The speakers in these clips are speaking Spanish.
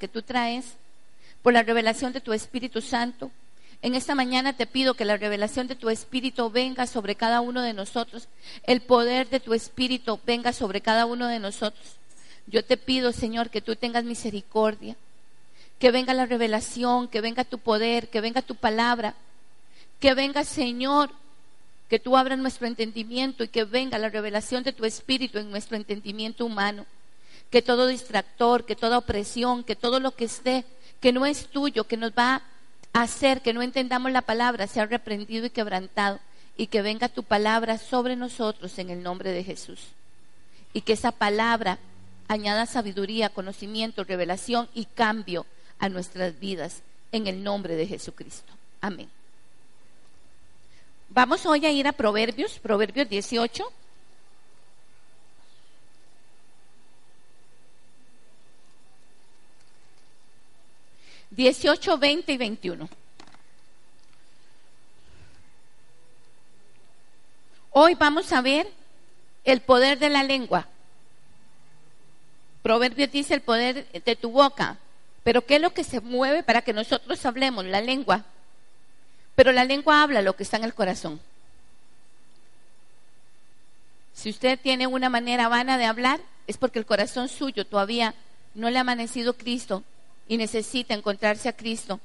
que tú traes, por la revelación de tu Espíritu Santo. En esta mañana te pido que la revelación de tu Espíritu venga sobre cada uno de nosotros, el poder de tu Espíritu venga sobre cada uno de nosotros. Yo te pido, Señor, que tú tengas misericordia, que venga la revelación, que venga tu poder, que venga tu palabra, que venga, Señor, que tú abras nuestro entendimiento y que venga la revelación de tu Espíritu en nuestro entendimiento humano. Que todo distractor, que toda opresión, que todo lo que esté, que no es tuyo, que nos va a hacer que no entendamos la palabra, sea reprendido y quebrantado. Y que venga tu palabra sobre nosotros en el nombre de Jesús. Y que esa palabra añada sabiduría, conocimiento, revelación y cambio a nuestras vidas en el nombre de Jesucristo. Amén. Vamos hoy a ir a Proverbios, Proverbios 18. Dieciocho, veinte y veintiuno. Hoy vamos a ver el poder de la lengua. Proverbios dice el poder de tu boca. Pero ¿qué es lo que se mueve para que nosotros hablemos? La lengua. Pero la lengua habla lo que está en el corazón. Si usted tiene una manera vana de hablar, es porque el corazón suyo todavía no le ha amanecido Cristo y necesita encontrarse a Cristo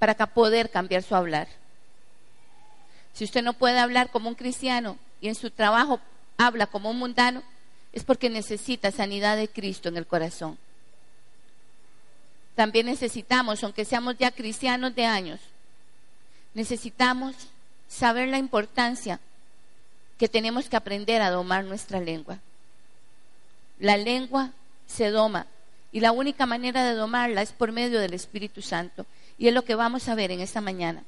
para poder cambiar su hablar. Si usted no puede hablar como un cristiano y en su trabajo habla como un mundano, es porque necesita sanidad de Cristo en el corazón. También necesitamos, aunque seamos ya cristianos de años, necesitamos saber la importancia que tenemos que aprender a domar nuestra lengua. La lengua se doma y la única manera de domarla es por medio del Espíritu Santo. Y es lo que vamos a ver en esta mañana.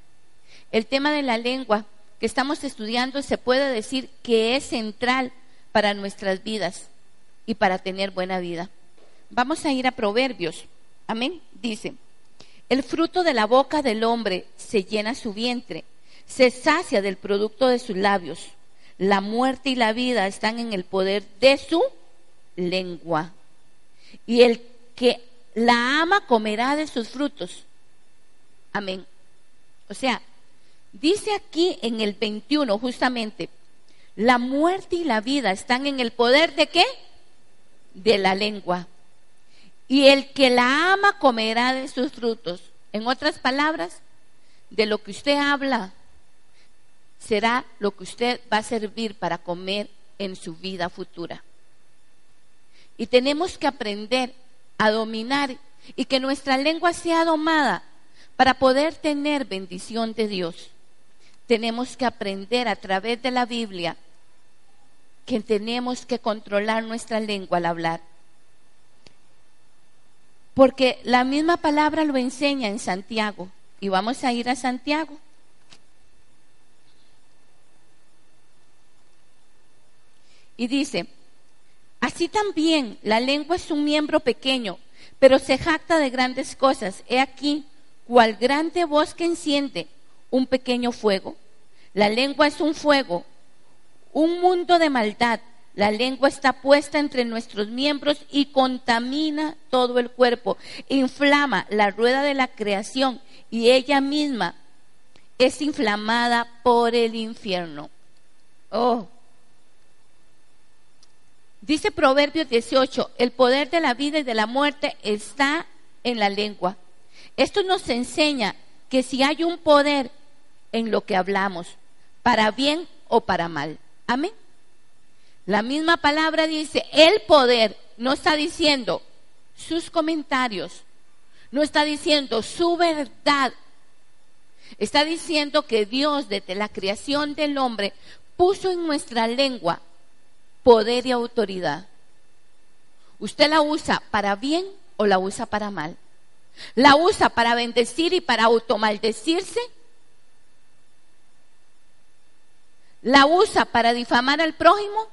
El tema de la lengua que estamos estudiando se puede decir que es central para nuestras vidas y para tener buena vida. Vamos a ir a Proverbios. Amén. Dice, el fruto de la boca del hombre se llena su vientre, se sacia del producto de sus labios. La muerte y la vida están en el poder de su lengua. Y el que la ama comerá de sus frutos. Amén. O sea, dice aquí en el 21 justamente, la muerte y la vida están en el poder de qué? De la lengua y el que la ama comerá de sus frutos. En otras palabras, de lo que usted habla será lo que usted va a servir para comer en su vida futura. Y tenemos que aprender a dominar y que nuestra lengua sea domada para poder tener bendición de Dios. Tenemos que aprender a través de la Biblia que tenemos que controlar nuestra lengua al hablar. Porque la misma palabra lo enseña en Santiago. Y vamos a ir a Santiago. Y dice, así también la lengua es un miembro pequeño, pero se jacta de grandes cosas. He aquí, cual grande bosque enciende un pequeño fuego. La lengua es un fuego, un mundo de maldad. La lengua está puesta entre nuestros miembros y contamina todo el cuerpo, inflama la rueda de la creación y ella misma es inflamada por el infierno. Oh. Dice Proverbios 18, el poder de la vida y de la muerte está en la lengua. Esto nos enseña que si hay un poder en lo que hablamos, para bien o para mal. Amén. La misma palabra dice, el poder no está diciendo sus comentarios, no está diciendo su verdad, está diciendo que Dios desde la creación del hombre puso en nuestra lengua poder y autoridad. ¿Usted la usa para bien o la usa para mal? ¿La usa para bendecir y para automaldecirse? ¿La usa para difamar al prójimo?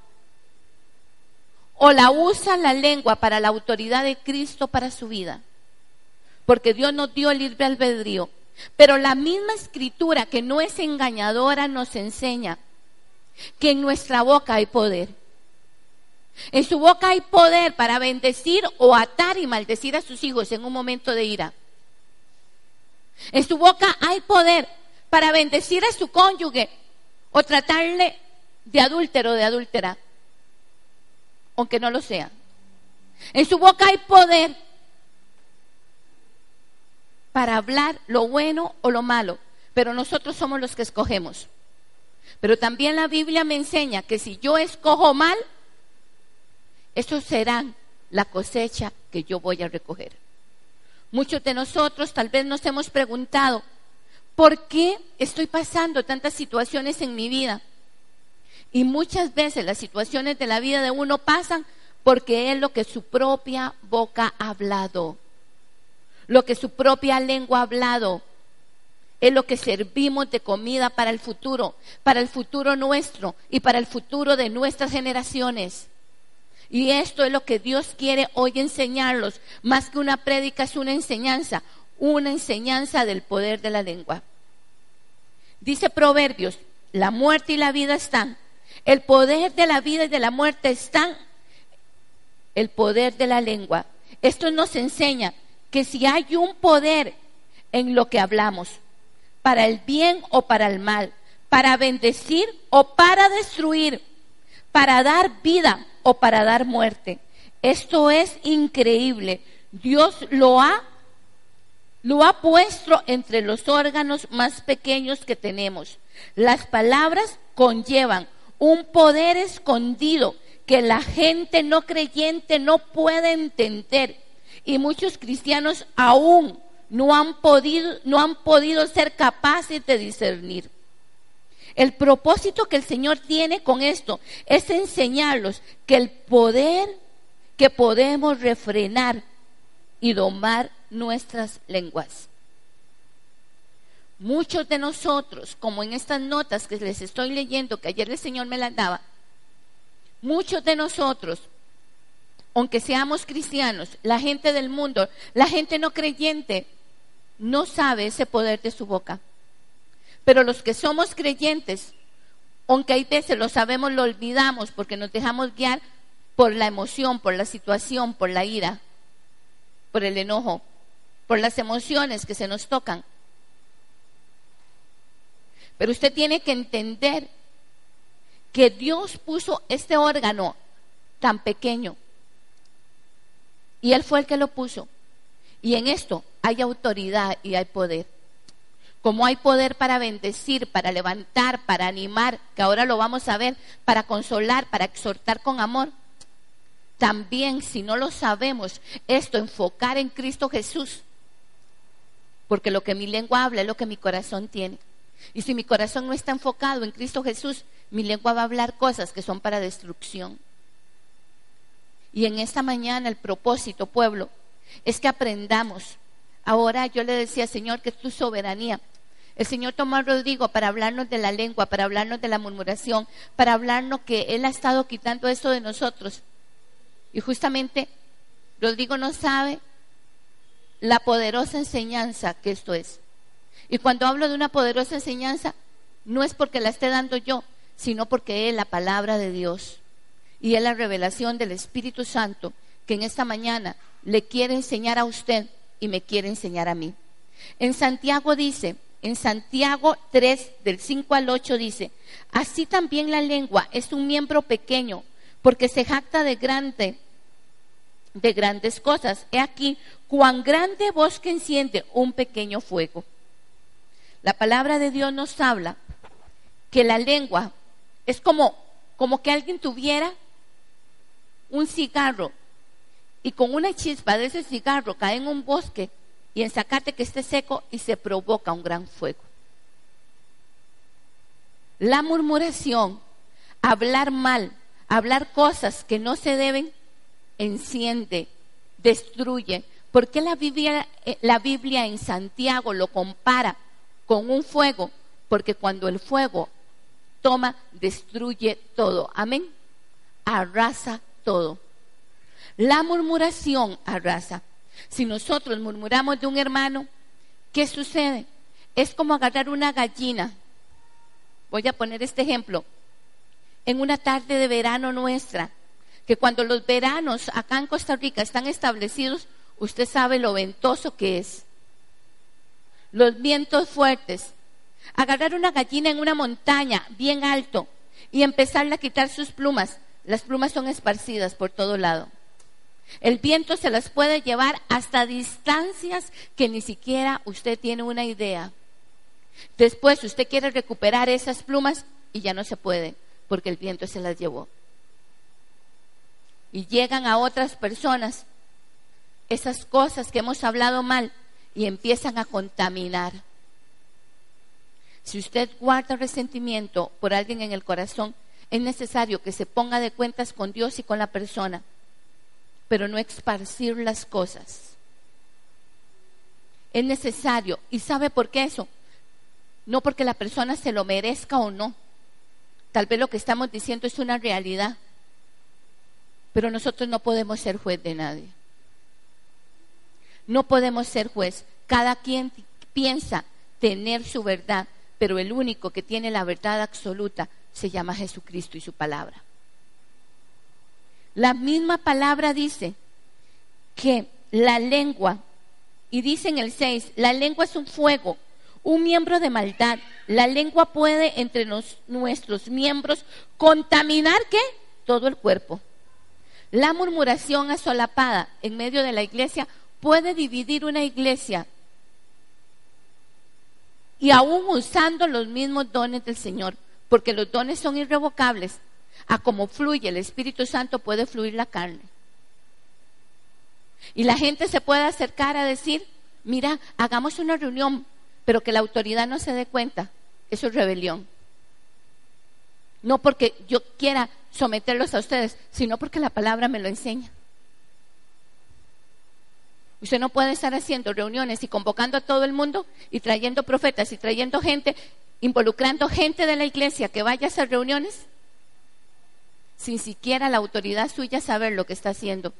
o la usa la lengua para la autoridad de Cristo para su vida. Porque Dios nos dio el libre albedrío. Pero la misma escritura que no es engañadora nos enseña que en nuestra boca hay poder. En su boca hay poder para bendecir o atar y maldecir a sus hijos en un momento de ira. En su boca hay poder para bendecir a su cónyuge o tratarle de adúltero o de adúltera, aunque no lo sea. En su boca hay poder para hablar lo bueno o lo malo, pero nosotros somos los que escogemos. Pero también la Biblia me enseña que si yo escojo mal, eso será la cosecha que yo voy a recoger. Muchos de nosotros tal vez nos hemos preguntado, ¿por qué estoy pasando tantas situaciones en mi vida? Y muchas veces las situaciones de la vida de uno pasan porque es lo que su propia boca ha hablado, lo que su propia lengua ha hablado, es lo que servimos de comida para el futuro, para el futuro nuestro y para el futuro de nuestras generaciones. Y esto es lo que Dios quiere hoy enseñarlos. Más que una prédica es una enseñanza, una enseñanza del poder de la lengua. Dice Proverbios, la muerte y la vida están. El poder de la vida y de la muerte están. El poder de la lengua. Esto nos enseña que si hay un poder en lo que hablamos, para el bien o para el mal, para bendecir o para destruir, para dar vida o para dar muerte. Esto es increíble. Dios lo ha lo ha puesto entre los órganos más pequeños que tenemos. Las palabras conllevan un poder escondido que la gente no creyente no puede entender y muchos cristianos aún no han podido, no han podido ser capaces de discernir. El propósito que el Señor tiene con esto es enseñarlos que el poder que podemos refrenar y domar nuestras lenguas. Muchos de nosotros, como en estas notas que les estoy leyendo, que ayer el Señor me las daba, muchos de nosotros, aunque seamos cristianos, la gente del mundo, la gente no creyente, no sabe ese poder de su boca. Pero los que somos creyentes, aunque hay veces lo sabemos, lo olvidamos porque nos dejamos guiar por la emoción, por la situación, por la ira, por el enojo, por las emociones que se nos tocan. Pero usted tiene que entender que Dios puso este órgano tan pequeño y Él fue el que lo puso. Y en esto hay autoridad y hay poder. Como hay poder para bendecir, para levantar, para animar, que ahora lo vamos a ver, para consolar, para exhortar con amor. También, si no lo sabemos, esto, enfocar en Cristo Jesús. Porque lo que mi lengua habla es lo que mi corazón tiene. Y si mi corazón no está enfocado en Cristo Jesús, mi lengua va a hablar cosas que son para destrucción. Y en esta mañana el propósito, pueblo, es que aprendamos. Ahora yo le decía, Señor, que es tu soberanía. El Señor tomó a Rodrigo para hablarnos de la lengua, para hablarnos de la murmuración, para hablarnos que Él ha estado quitando eso de nosotros. Y justamente Rodrigo no sabe la poderosa enseñanza que esto es. Y cuando hablo de una poderosa enseñanza, no es porque la esté dando yo, sino porque es la palabra de Dios. Y es la revelación del Espíritu Santo que en esta mañana le quiere enseñar a usted y me quiere enseñar a mí. En Santiago dice, en Santiago 3, del 5 al 8 dice, así también la lengua es un miembro pequeño, porque se jacta de grande, de grandes cosas. He aquí, cuán grande bosque enciende un pequeño fuego. La palabra de Dios nos habla que la lengua es como, como que alguien tuviera un cigarro y con una chispa de ese cigarro cae en un bosque y en sacate que esté seco y se provoca un gran fuego. La murmuración, hablar mal, hablar cosas que no se deben, enciende, destruye. ¿Por qué la Biblia, eh, la Biblia en Santiago lo compara con un fuego? Porque cuando el fuego toma, destruye todo. Amén. Arrasa todo. La murmuración arrasa. Si nosotros murmuramos de un hermano, ¿qué sucede? Es como agarrar una gallina. Voy a poner este ejemplo. En una tarde de verano nuestra, que cuando los veranos acá en Costa Rica están establecidos, usted sabe lo ventoso que es. Los vientos fuertes. Agarrar una gallina en una montaña bien alto y empezarle a quitar sus plumas. Las plumas son esparcidas por todo lado. El viento se las puede llevar hasta distancias que ni siquiera usted tiene una idea. Después usted quiere recuperar esas plumas y ya no se puede porque el viento se las llevó. Y llegan a otras personas esas cosas que hemos hablado mal y empiezan a contaminar. Si usted guarda resentimiento por alguien en el corazón, es necesario que se ponga de cuentas con Dios y con la persona, pero no esparcir las cosas. Es necesario. ¿Y sabe por qué eso? No porque la persona se lo merezca o no. Tal vez lo que estamos diciendo es una realidad. Pero nosotros no podemos ser juez de nadie. No podemos ser juez. Cada quien piensa tener su verdad, pero el único que tiene la verdad absoluta se llama Jesucristo y su palabra. La misma palabra dice que la lengua, y dice en el 6, la lengua es un fuego, un miembro de maldad. La lengua puede entre nuestros miembros contaminar qué? Todo el cuerpo. La murmuración asolapada en medio de la iglesia puede dividir una iglesia y aún usando los mismos dones del Señor, porque los dones son irrevocables, a como fluye el Espíritu Santo puede fluir la carne. Y la gente se puede acercar a decir, mira, hagamos una reunión, pero que la autoridad no se dé cuenta, eso es rebelión. No porque yo quiera someterlos a ustedes, sino porque la palabra me lo enseña. Usted no puede estar haciendo reuniones y convocando a todo el mundo y trayendo profetas y trayendo gente, involucrando gente de la iglesia que vaya a esas reuniones sin siquiera la autoridad suya saber lo que está haciendo,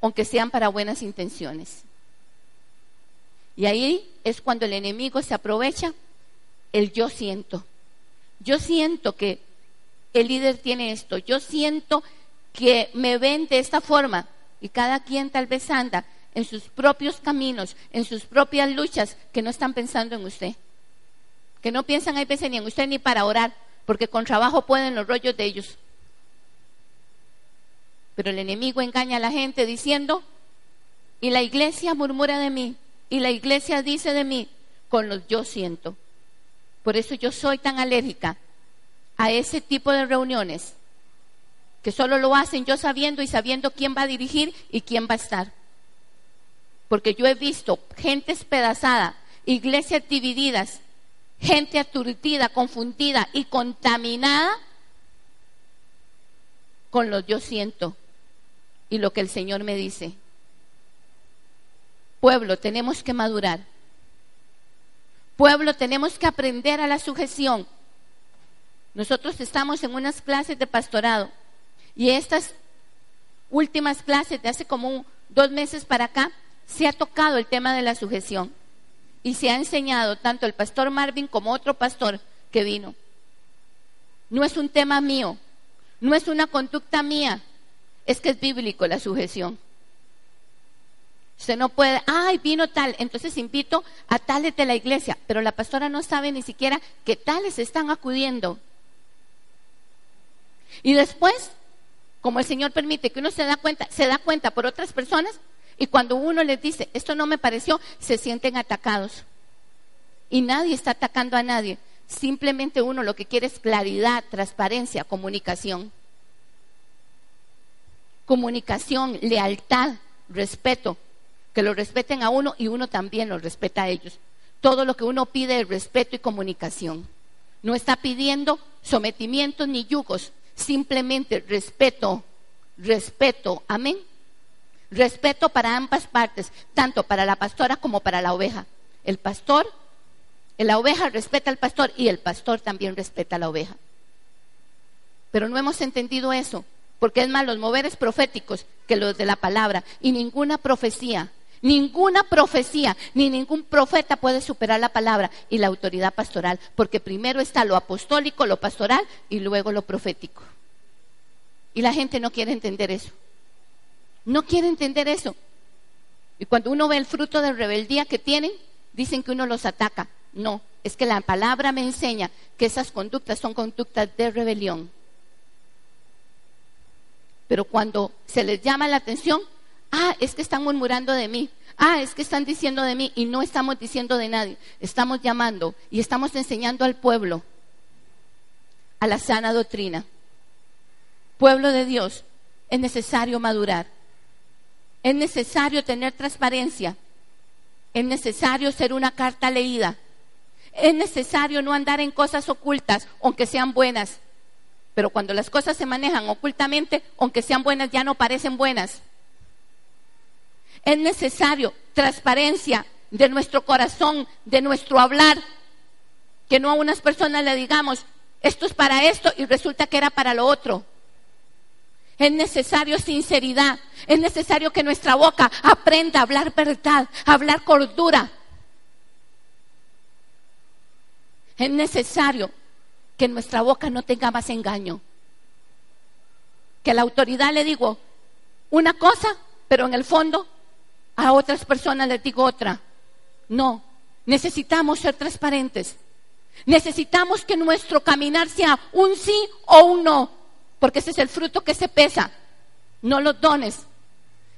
aunque sean para buenas intenciones. Y ahí es cuando el enemigo se aprovecha el yo siento. Yo siento que el líder tiene esto, yo siento que me ven de esta forma y cada quien tal vez anda en sus propios caminos, en sus propias luchas, que no están pensando en usted. Que no piensan hay veces ni en usted ni para orar, porque con trabajo pueden los rollos de ellos. Pero el enemigo engaña a la gente diciendo, y la iglesia murmura de mí, y la iglesia dice de mí, con los yo siento. Por eso yo soy tan alérgica a ese tipo de reuniones que solo lo hacen yo sabiendo y sabiendo quién va a dirigir y quién va a estar. Porque yo he visto gente espedazada, iglesias divididas, gente aturdida, confundida y contaminada con lo yo siento y lo que el Señor me dice. Pueblo, tenemos que madurar. Pueblo, tenemos que aprender a la sujeción. Nosotros estamos en unas clases de pastorado y estas últimas clases de hace como dos meses para acá, se ha tocado el tema de la sujeción. Y se ha enseñado tanto el pastor Marvin como otro pastor que vino. No es un tema mío, no es una conducta mía, es que es bíblico la sujeción. Usted no puede, ay, vino tal, entonces invito a tales de la iglesia, pero la pastora no sabe ni siquiera que tales están acudiendo. Y después como el Señor permite que uno se da cuenta, se da cuenta por otras personas y cuando uno les dice, esto no me pareció, se sienten atacados. Y nadie está atacando a nadie. Simplemente uno lo que quiere es claridad, transparencia, comunicación. Comunicación, lealtad, respeto. Que lo respeten a uno y uno también lo respeta a ellos. Todo lo que uno pide es respeto y comunicación. No está pidiendo sometimientos ni yugos, simplemente respeto, respeto, amén. Respeto para ambas partes, tanto para la pastora como para la oveja. El pastor, la oveja respeta al pastor y el pastor también respeta a la oveja. Pero no hemos entendido eso, porque es más los moveres proféticos que los de la palabra y ninguna profecía Ninguna profecía ni ningún profeta puede superar la palabra y la autoridad pastoral, porque primero está lo apostólico, lo pastoral y luego lo profético. Y la gente no quiere entender eso. No quiere entender eso. Y cuando uno ve el fruto de rebeldía que tienen, dicen que uno los ataca. No, es que la palabra me enseña que esas conductas son conductas de rebelión. Pero cuando se les llama la atención, ah, es que están murmurando de mí, ah, es que están diciendo de mí y no estamos diciendo de nadie. Estamos llamando y estamos enseñando al pueblo a la sana doctrina pueblo de Dios, es necesario madurar. Es necesario tener transparencia. Es necesario ser una carta leída. Es necesario no andar en cosas ocultas, aunque sean buenas. Pero cuando las cosas se manejan ocultamente, aunque sean buenas, ya no parecen buenas. Es necesario transparencia de nuestro corazón, de nuestro hablar. Que no a unas personas le digamos, esto es para esto y resulta que era para lo otro. Es necesario sinceridad. Es necesario que nuestra boca aprenda a hablar verdad, a hablar cordura. Es necesario que nuestra boca no tenga más engaño. Que a la autoridad le digo una cosa, pero en el fondo a otras personas les digo otra. No, necesitamos ser transparentes. Necesitamos que nuestro caminar sea un sí o un no porque ese es el fruto que se pesa, no los dones,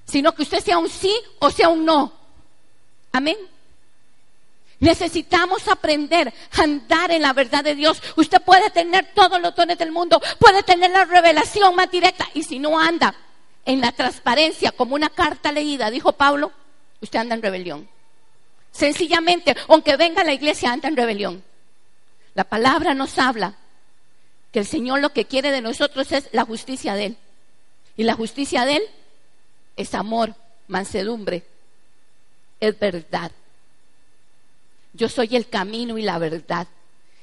sino que usted sea un sí o sea un no. Amén. Necesitamos aprender a andar en la verdad de Dios. Usted puede tener todos los dones del mundo, puede tener la revelación más directa y si no anda en la transparencia como una carta leída, dijo Pablo, usted anda en rebelión. Sencillamente, aunque venga a la iglesia, anda en rebelión. La palabra nos habla que el Señor lo que quiere de nosotros es la justicia de Él. Y la justicia de Él es amor, mansedumbre, es verdad. Yo soy el camino y la verdad.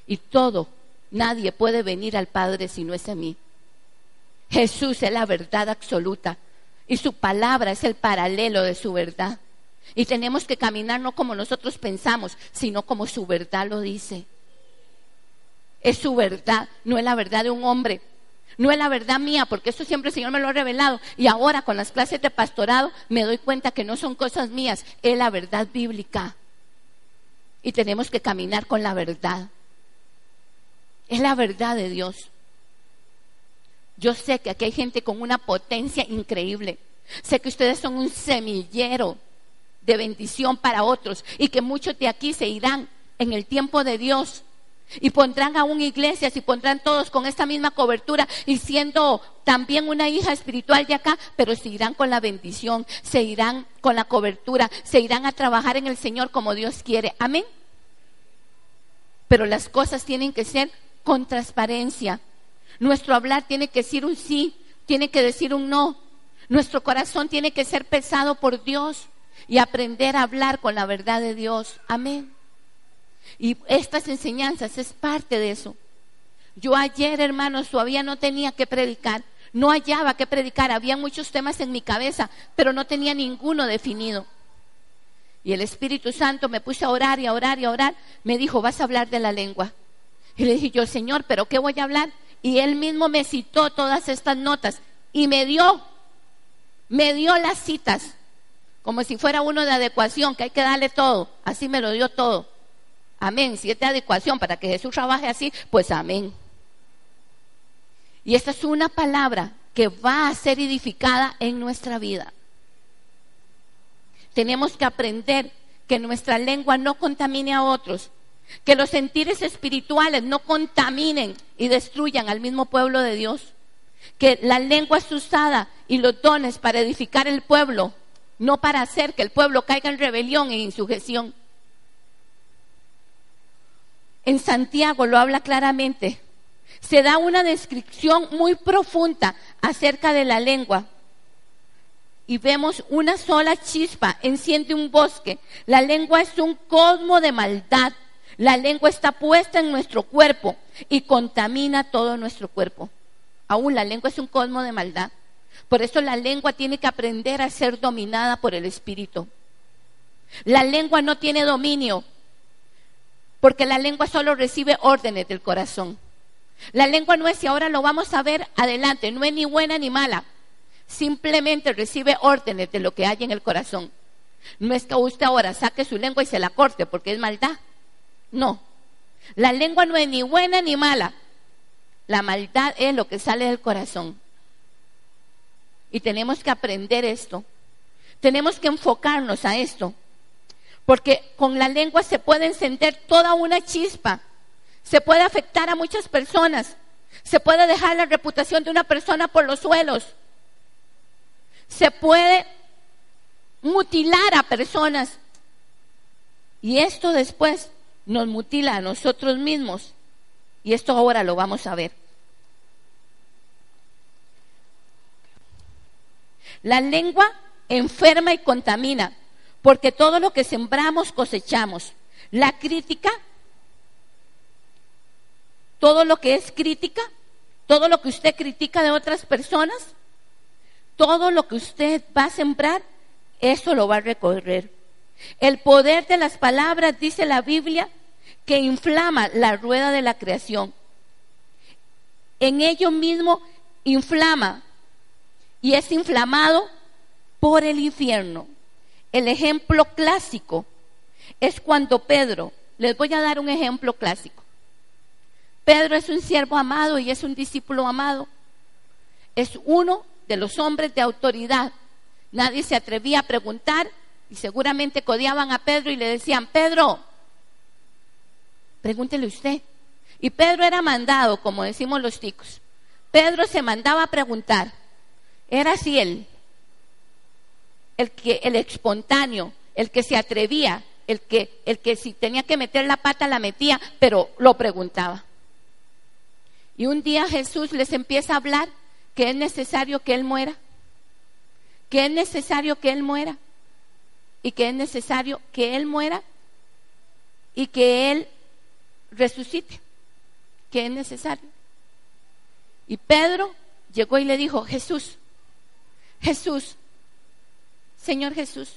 Y todo, nadie puede venir al Padre si no es en mí. Jesús es la verdad absoluta y su palabra es el paralelo de su verdad. Y tenemos que caminar no como nosotros pensamos, sino como su verdad lo dice es su verdad, no es la verdad de un hombre, no es la verdad mía, porque eso siempre el Señor me lo ha revelado. Y ahora con las clases de pastorado me doy cuenta que no son cosas mías, es la verdad bíblica. Y tenemos que caminar con la verdad. Es la verdad de Dios. Yo sé que aquí hay gente con una potencia increíble. Sé que ustedes son un semillero de bendición para otros y que muchos de aquí se irán en el tiempo de Dios y pondrán aún iglesias y pondrán todos con esta misma cobertura y siendo también una hija espiritual de acá, pero se irán con la bendición, se irán con la cobertura, se irán a trabajar en el Señor como Dios quiere. Amén. Pero las cosas tienen que ser con transparencia. Nuestro hablar tiene que decir un sí, tiene que decir un no. Nuestro corazón tiene que ser pesado por Dios y aprender a hablar con la verdad de Dios. Amén. Y estas enseñanzas es parte de eso. Yo ayer, hermanos, todavía no tenía que predicar, no hallaba que predicar, había muchos temas en mi cabeza, pero no tenía ninguno definido. Y el Espíritu Santo me puse a orar y a orar y a orar, me dijo, vas a hablar de la lengua. Y le dije yo, Señor, pero ¿qué voy a hablar? Y él mismo me citó todas estas notas y me dio, me dio las citas, como si fuera uno de adecuación, que hay que darle todo, así me lo dio todo. Amén. Si es de adecuación para que Jesús trabaje así, pues amén. Y esta es una palabra que va a ser edificada en nuestra vida. Tenemos que aprender que nuestra lengua no contamine a otros, que los sentires espirituales no contaminen y destruyan al mismo pueblo de Dios, que la lengua es usada y los dones para edificar el pueblo, no para hacer que el pueblo caiga en rebelión e insujeción en Santiago lo habla claramente. Se da una descripción muy profunda acerca de la lengua. Y vemos una sola chispa, enciende un bosque. La lengua es un cosmo de maldad. La lengua está puesta en nuestro cuerpo y contamina todo nuestro cuerpo. Aún la lengua es un cosmo de maldad. Por eso la lengua tiene que aprender a ser dominada por el Espíritu. La lengua no tiene dominio, porque la lengua solo recibe órdenes del corazón. La lengua no es, y ahora lo vamos a ver adelante, no es ni buena ni mala. Simplemente recibe órdenes de lo que hay en el corazón. No es que usted ahora saque su lengua y se la corte porque es maldad. No. La lengua no es ni buena ni mala. La maldad es lo que sale del corazón. Y tenemos que aprender esto. Tenemos que enfocarnos a esto. Porque con la lengua se puede encender toda una chispa. Se puede afectar a muchas personas. Se puede dejar la reputación de una persona por los suelos. Se puede mutilar a personas. Y esto después nos mutila a nosotros mismos. Y esto ahora lo vamos a ver. La lengua enferma y contamina, porque todo lo que sembramos cosechamos. La crítica, todo lo que es crítica, todo lo que usted critica de otras personas, todo lo que usted va a sembrar, eso lo va a recorrer. El poder de las palabras, dice la Biblia, que inflama la rueda de la creación. En ello mismo inflama y es inflamado por el infierno. El ejemplo clásico es cuando Pedro, les voy a dar un ejemplo clásico. Pedro es un siervo amado y es un discípulo amado. Es uno de los hombres de autoridad. Nadie se atrevía a preguntar y seguramente codiaban a Pedro y le decían, Pedro, pregúntele usted. Y Pedro era mandado, como decimos los ticos. Pedro se mandaba a preguntar. Era así él, el que el espontáneo, el que se atrevía, el que el que si tenía que meter la pata la metía, pero lo preguntaba. Y un día Jesús les empieza a hablar que es necesario que él muera, que es necesario que él muera y que es necesario que él muera y que él resucite, que es necesario. Y Pedro llegó y le dijo, Jesús, Jesús, Señor Jesús,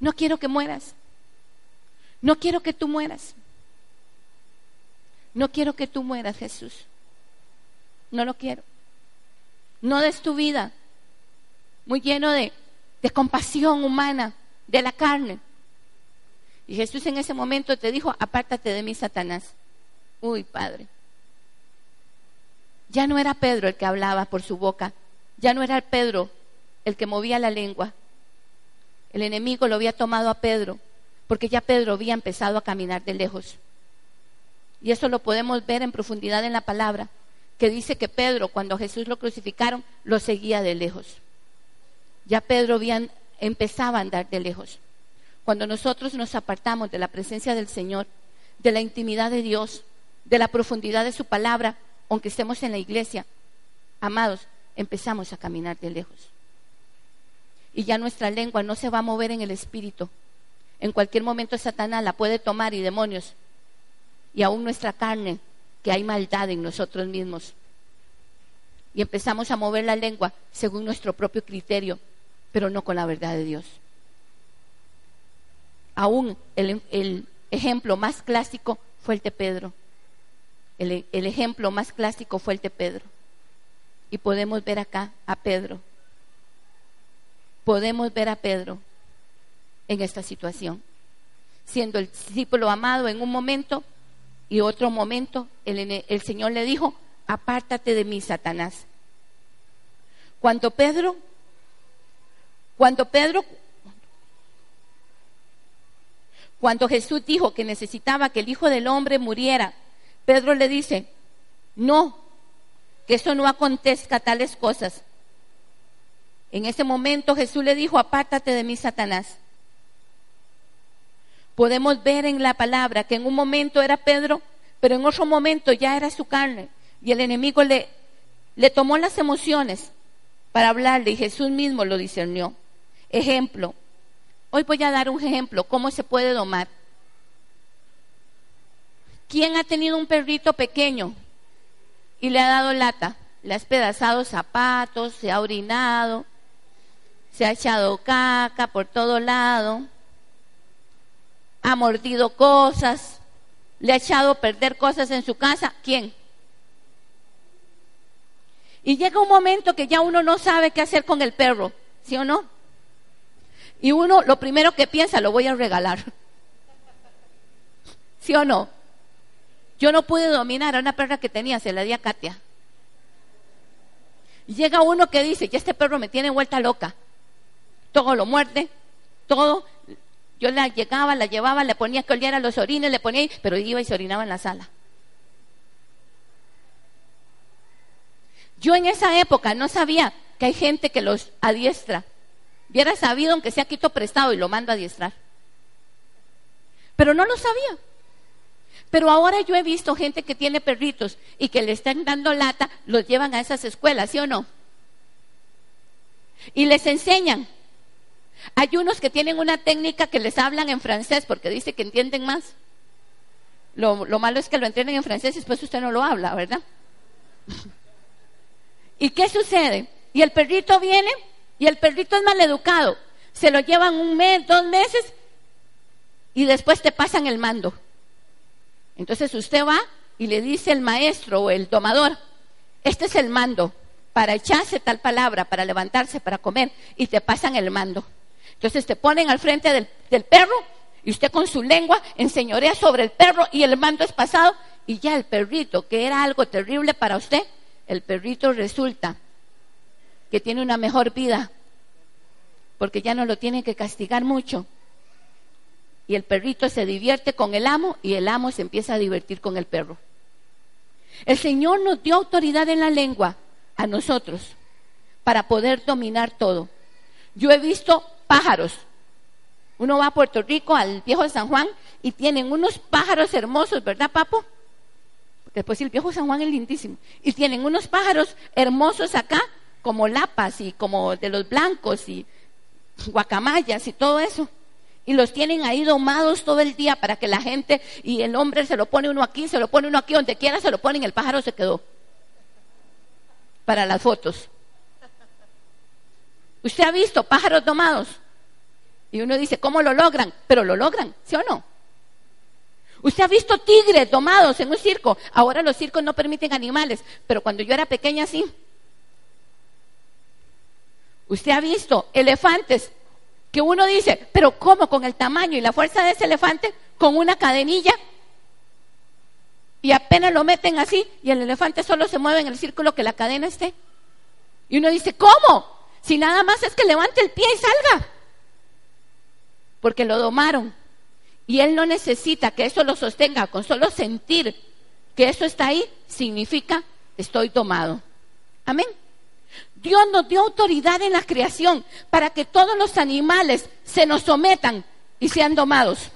no quiero que mueras. No quiero que tú mueras. No quiero que tú mueras, Jesús. No lo quiero. No des tu vida muy lleno de, de compasión humana, de la carne. Y Jesús en ese momento te dijo, apártate de mí, Satanás. Uy, Padre. Ya no era Pedro el que hablaba por su boca, ya no era Pedro el que movía la lengua. El enemigo lo había tomado a Pedro, porque ya Pedro había empezado a caminar de lejos. Y eso lo podemos ver en profundidad en la palabra, que dice que Pedro, cuando Jesús lo crucificaron, lo seguía de lejos. Ya Pedro había, empezaba a andar de lejos. Cuando nosotros nos apartamos de la presencia del Señor, de la intimidad de Dios, de la profundidad de su palabra, aunque estemos en la iglesia, amados, empezamos a caminar de lejos. Y ya nuestra lengua no se va a mover en el espíritu. En cualquier momento Satanás la puede tomar y demonios. Y aún nuestra carne, que hay maldad en nosotros mismos. Y empezamos a mover la lengua según nuestro propio criterio, pero no con la verdad de Dios. Aún el, el ejemplo más clásico fue el de Pedro. El, ejemplo más clásico fue el de Pedro. Y podemos ver acá a Pedro. Podemos ver a Pedro en esta situación. Siendo el discípulo amado en un momento y otro momento el, el Señor le dijo, apártate de mí, Satanás. Cuando Pedro, cuando Pedro, cuando Jesús dijo que necesitaba que el Hijo del Hombre muriera Pedro le dice, no, que eso no acontezca tales cosas. En ese momento Jesús le dijo, apártate de mí, Satanás. Podemos ver en la palabra que en un momento era Pedro, pero en otro momento ya era su carne. Y el enemigo le, le tomó las emociones para hablarle y Jesús mismo lo discernió. Ejemplo, hoy voy a dar un ejemplo, cómo se puede domar. ¿Quién ha tenido un perrito pequeño y le ha dado lata? Le ha despedazado zapatos, se ha orinado, se ha echado caca por todo lado, ha mordido cosas. le ha echado a perder cosas en su casa? ¿Quién? Y llega un momento que ya uno no sabe qué hacer con el perro, ¿sí o no? Y uno lo primero que piensa, lo voy a regalar. ¿Sí o no? Yo no pude dominar a una perra que tenía, se la di a Katia. Llega uno que dice, ya este perro me tiene vuelta loca. Todo lo muerde, todo. Yo la llegaba, la llevaba, le ponía que oliera los orines, le ponía, pero iba y se orinaba en la sala. Yo en esa época no sabía que hay gente que los adiestra. Hubiera sabido aunque sea quito prestado y lo mando a adiestrar. Pero no lo sabía. Pero ahora yo he visto gente que tiene perritos y que le están dando lata, los llevan a esas escuelas, ¿sí o no? Y les enseñan. Hay unos que tienen una técnica que les hablan en francés porque dice que entienden más. Lo, lo malo es que lo entienden en francés y después usted no lo habla, ¿verdad? ¿Y qué sucede? Y el perrito viene y el perrito es maleducado. Se lo llevan un mes, dos meses y después te pasan el mando. Entonces usted va y le dice al maestro o el tomador, este es el mando para echarse tal palabra, para levantarse, para comer, y te pasan el mando. Entonces te ponen al frente del, perro y usted con su lengua enseñorea sobre el perro y el mando es pasado y ya el perrito, que era algo terrible para usted, el perrito resulta que tiene una mejor vida, porque ya no lo tiene que castigar mucho. Y el perrito se divierte con el amo y el amo se empieza a divertir con el perro. El Señor nos dio autoridad en la lengua a nosotros para poder dominar todo. Yo he visto pájaros. Uno va a Puerto Rico, al viejo San Juan, y tienen unos pájaros hermosos, ¿verdad, papo? Después el viejo San Juan es lindísimo. Y tienen unos pájaros hermosos acá, como lapas y como de los blancos y guacamayas y todo eso. Y los tienen ahí domados todo el día para que la gente y el hombre se lo pone uno aquí, se lo pone uno aquí, donde quiera se lo ponen, el pájaro se quedó. Para las fotos. Usted ha visto pájaros domados. Y uno dice, ¿cómo lo logran? Pero lo logran, ¿sí o no? Usted ha visto tigres domados en un circo. Ahora los circos no permiten animales, pero cuando yo era pequeña sí. Usted ha visto elefantes que uno dice, pero ¿cómo con el tamaño y la fuerza de ese elefante? Con una cadenilla. Y apenas lo meten así y el elefante solo se mueve en el círculo que la cadena esté. Y uno dice, ¿cómo? Si nada más es que levante el pie y salga. Porque lo domaron. Y él no necesita que eso lo sostenga, con solo sentir que eso está ahí, significa estoy tomado. Amén. Dios nos dio autoridad en la creación para que todos los animales se nos sometan y sean domados.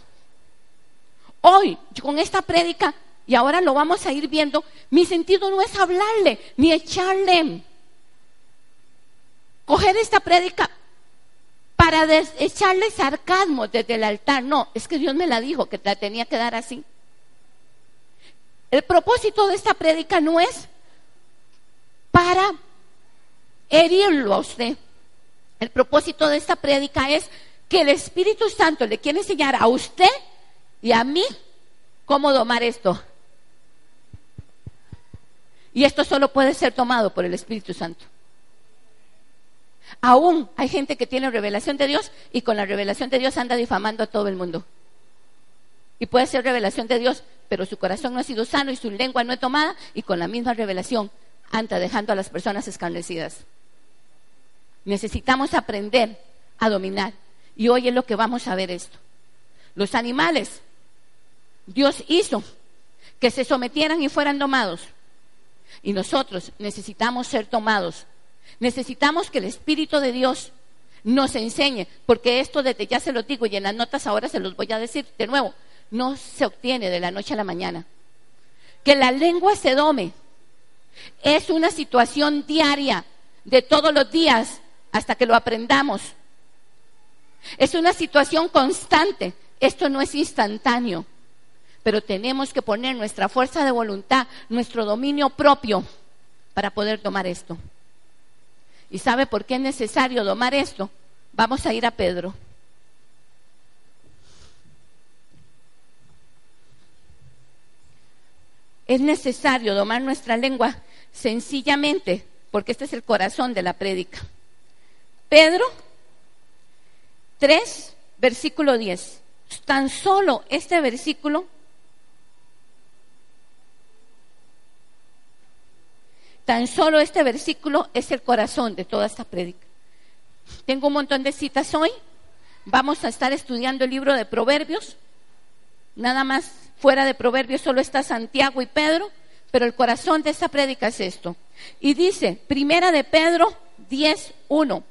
Hoy, con esta prédica, y ahora lo vamos a ir viendo, mi sentido no es hablarle ni echarle, coger esta prédica para echarle sarcasmo desde el altar. No, es que Dios me la dijo, que la tenía que dar así. El propósito de esta prédica no es para herirlo a usted. El propósito de esta prédica es que el Espíritu Santo le quiere enseñar a usted y a mí cómo domar esto. Y esto solo puede ser tomado por el Espíritu Santo. Aún hay gente que tiene revelación de Dios y con la revelación de Dios anda difamando a todo el mundo. Y puede ser revelación de Dios, pero su corazón no ha sido sano y su lengua no es tomada y con la misma revelación anda dejando a las personas escarnecidas. Necesitamos aprender a dominar. Y hoy es lo que vamos a ver esto. Los animales, Dios hizo que se sometieran y fueran domados. Y nosotros necesitamos ser tomados Necesitamos que el Espíritu de Dios nos enseñe, porque esto desde ya se lo digo y en las notas ahora se los voy a decir de nuevo, no se obtiene de la noche a la mañana. Que la lengua se dome es una situación diaria de todos los días hasta que lo aprendamos. Es una situación constante. Esto no es instantáneo, pero tenemos que poner nuestra fuerza de voluntad, nuestro dominio propio para poder tomar esto. ¿Y sabe por qué es necesario domar esto? Vamos a ir a Pedro. es necesario domar nuestra lengua sencillamente, porque este es el corazón de la prédica. Pedro 3, versículo 10. Tan solo este versículo Tan solo este versículo es el corazón de toda esta prédica. Tengo un montón de citas hoy. Vamos a estar estudiando el libro de Proverbios. Nada más fuera de Proverbios solo está Santiago y Pedro, pero el corazón de esta prédica es esto. Y dice, primera de Pedro 10.1,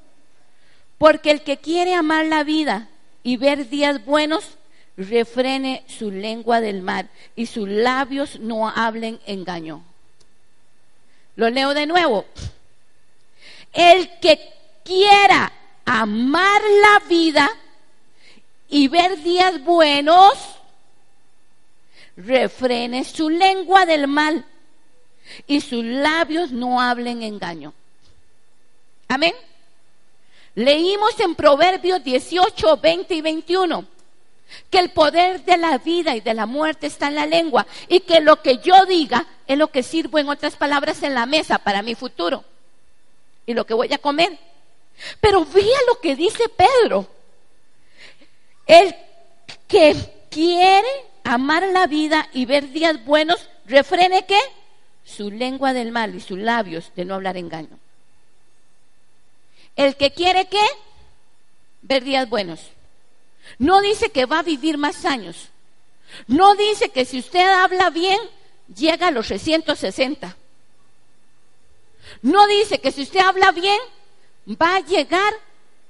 porque el que quiere amar la vida y ver días buenos, refrene su lengua del mal y sus labios no hablen engaño. Lo leo de nuevo. El que quiera amar la vida y ver días buenos, refrene su lengua del mal y sus labios no hablen engaño. Amén. Leímos en Proverbios 18, 20 y 21 que el poder de la vida y de la muerte está en la lengua y que lo que yo diga es lo que sirvo en otras palabras en la mesa para mi futuro y lo que voy a comer. Pero vea lo que dice Pedro. El que quiere amar la vida y ver días buenos, refrene que su lengua del mal y sus labios de no hablar engaño. El que quiere que ver días buenos. No dice que va a vivir más años. No dice que si usted habla bien, llega a los 360. No dice que si usted habla bien, va a llegar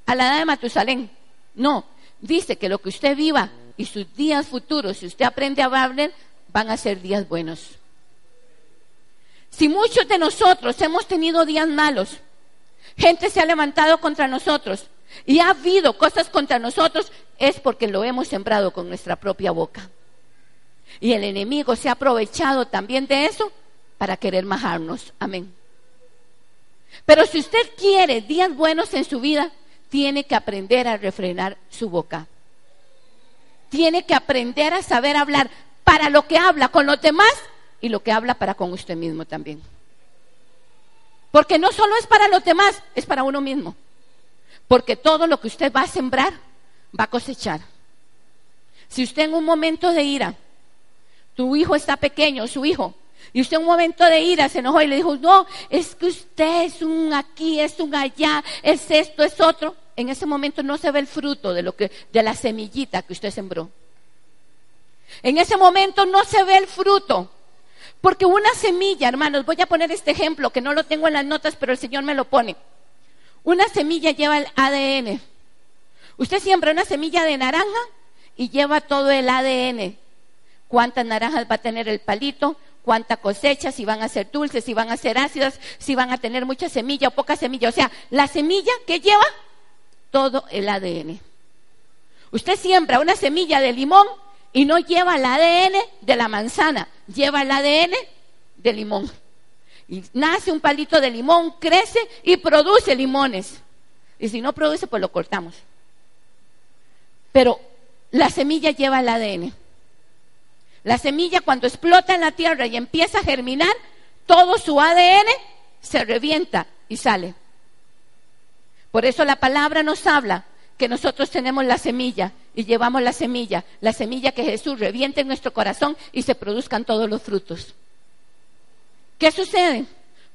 a la edad de Matusalén. No, dice que lo que usted viva y sus días futuros, si usted aprende a hablar, van a ser días buenos. Si muchos de nosotros hemos tenido días malos, gente se ha levantado contra nosotros y ha habido cosas contra nosotros, es porque lo hemos sembrado con nuestra propia boca. Y el enemigo se ha aprovechado también de eso para querer majarnos. Amén. Pero si usted quiere días buenos en su vida, tiene que aprender a refrenar su boca. Tiene que aprender a saber hablar para lo que habla con los demás y lo que habla para con usted mismo también. Porque no solo es para los demás, es para uno mismo. Porque todo lo que usted va a sembrar, va a cosechar. Si usted en un momento de ira tu hijo está pequeño, su hijo, y usted en un momento de ira se enojó y le dijo, no, es que usted es un aquí, es un allá, es esto, es otro. En ese momento no se ve el fruto de lo que, de la semillita que usted sembró. En ese momento no se ve el fruto. Porque una semilla, hermanos, voy a poner este ejemplo que no lo tengo en las notas, pero el Señor me lo pone. Una semilla lleva el ADN. Usted siembra una semilla de naranja y lleva todo el ADN cuántas naranjas va a tener el palito, cuánta cosecha, si van a ser dulces, si van a ser ácidas, si van a tener mucha semilla o poca semilla. O sea, la semilla que lleva todo el ADN. Usted siembra una semilla de limón y no lleva el ADN de la manzana, lleva el ADN de limón. Y nace un palito de limón, crece y produce limones. Y si no produce, pues lo cortamos. Pero la semilla lleva el ADN. La semilla cuando explota en la tierra y empieza a germinar, todo su ADN se revienta y sale. Por eso la palabra nos habla que nosotros tenemos la semilla y llevamos la semilla, la semilla que Jesús reviente en nuestro corazón y se produzcan todos los frutos. ¿Qué sucede?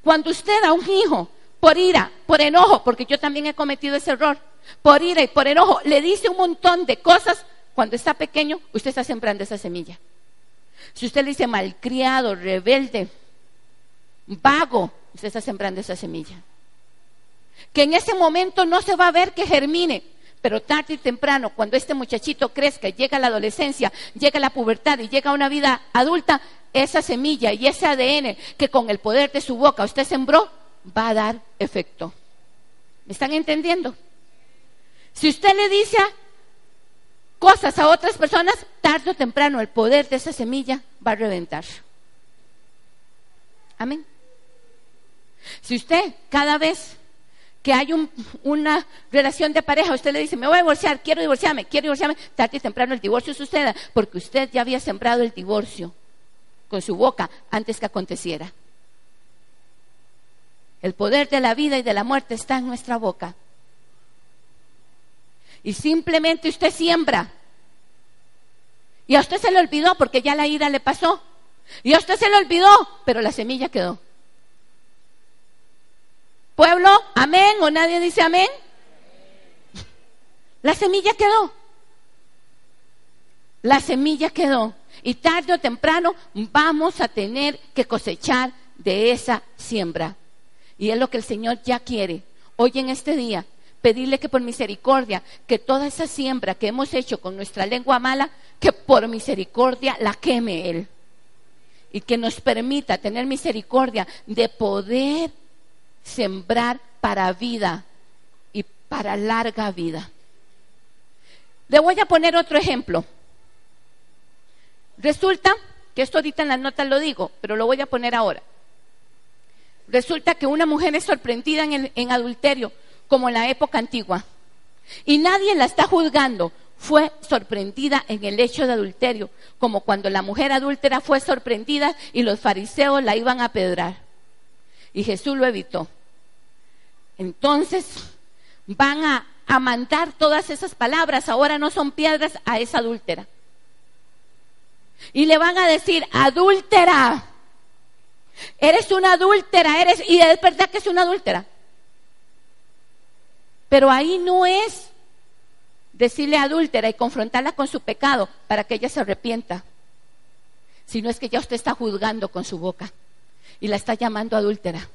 Cuando usted a un hijo, por ira, por enojo, porque yo también he cometido ese error, por ira y por enojo, le dice un montón de cosas, cuando está pequeño, usted está sembrando esa semilla. Si usted le dice malcriado, rebelde, vago, usted está sembrando esa semilla. Que en ese momento no se va a ver que germine, pero tarde y temprano, cuando este muchachito crezca, llega a la adolescencia, llega a la pubertad y llega a una vida adulta, esa semilla y ese ADN que con el poder de su boca usted sembró, va a dar efecto. ¿Me están entendiendo? Si usted le dice cosas a otras personas, tarde o temprano el poder de esa semilla va a reventar. Amén. Si usted cada vez que hay una relación de pareja, usted le dice, me voy a divorciar, quiero divorciarme, quiero divorciarme, tarde o temprano el divorcio suceda, porque usted ya había sembrado el divorcio con su boca antes que aconteciera. El poder de la vida y de la muerte está en nuestra boca. Y simplemente usted siembra. Y a usted se le olvidó porque ya la ira le pasó. Y a usted se le olvidó, pero la semilla quedó. Pueblo, amén o nadie dice amén. La semilla quedó. La semilla quedó. Y tarde o temprano vamos a tener que cosechar de esa siembra. Y es lo que el Señor ya quiere. Hoy en este día, pedirle que por misericordia, que toda esa siembra que hemos hecho con nuestra lengua mala, que por misericordia la queme Él. Y que nos permita tener misericordia de poder sembrar para vida y para larga vida. Le voy a poner otro ejemplo. Resulta que esto ahorita en las notas lo digo, pero lo voy a poner ahora. Resulta que una mujer es sorprendida en, adulterio, como en la época antigua, y nadie la está juzgando. Fue sorprendida en el hecho de adulterio, como cuando la mujer adúltera fue sorprendida y los fariseos la iban a pedrar. Y Jesús lo evitó. Entonces van a, mandar todas esas palabras, ahora no son piedras, a esa adúltera. Y le van a decir, adúltera, Eres una adúltera, eres, y es verdad que es una adúltera. Pero ahí no es decirle adúltera y confrontarla con su pecado para que ella se arrepienta, sino es que ya usted está juzgando con su boca y la está llamando adúltera.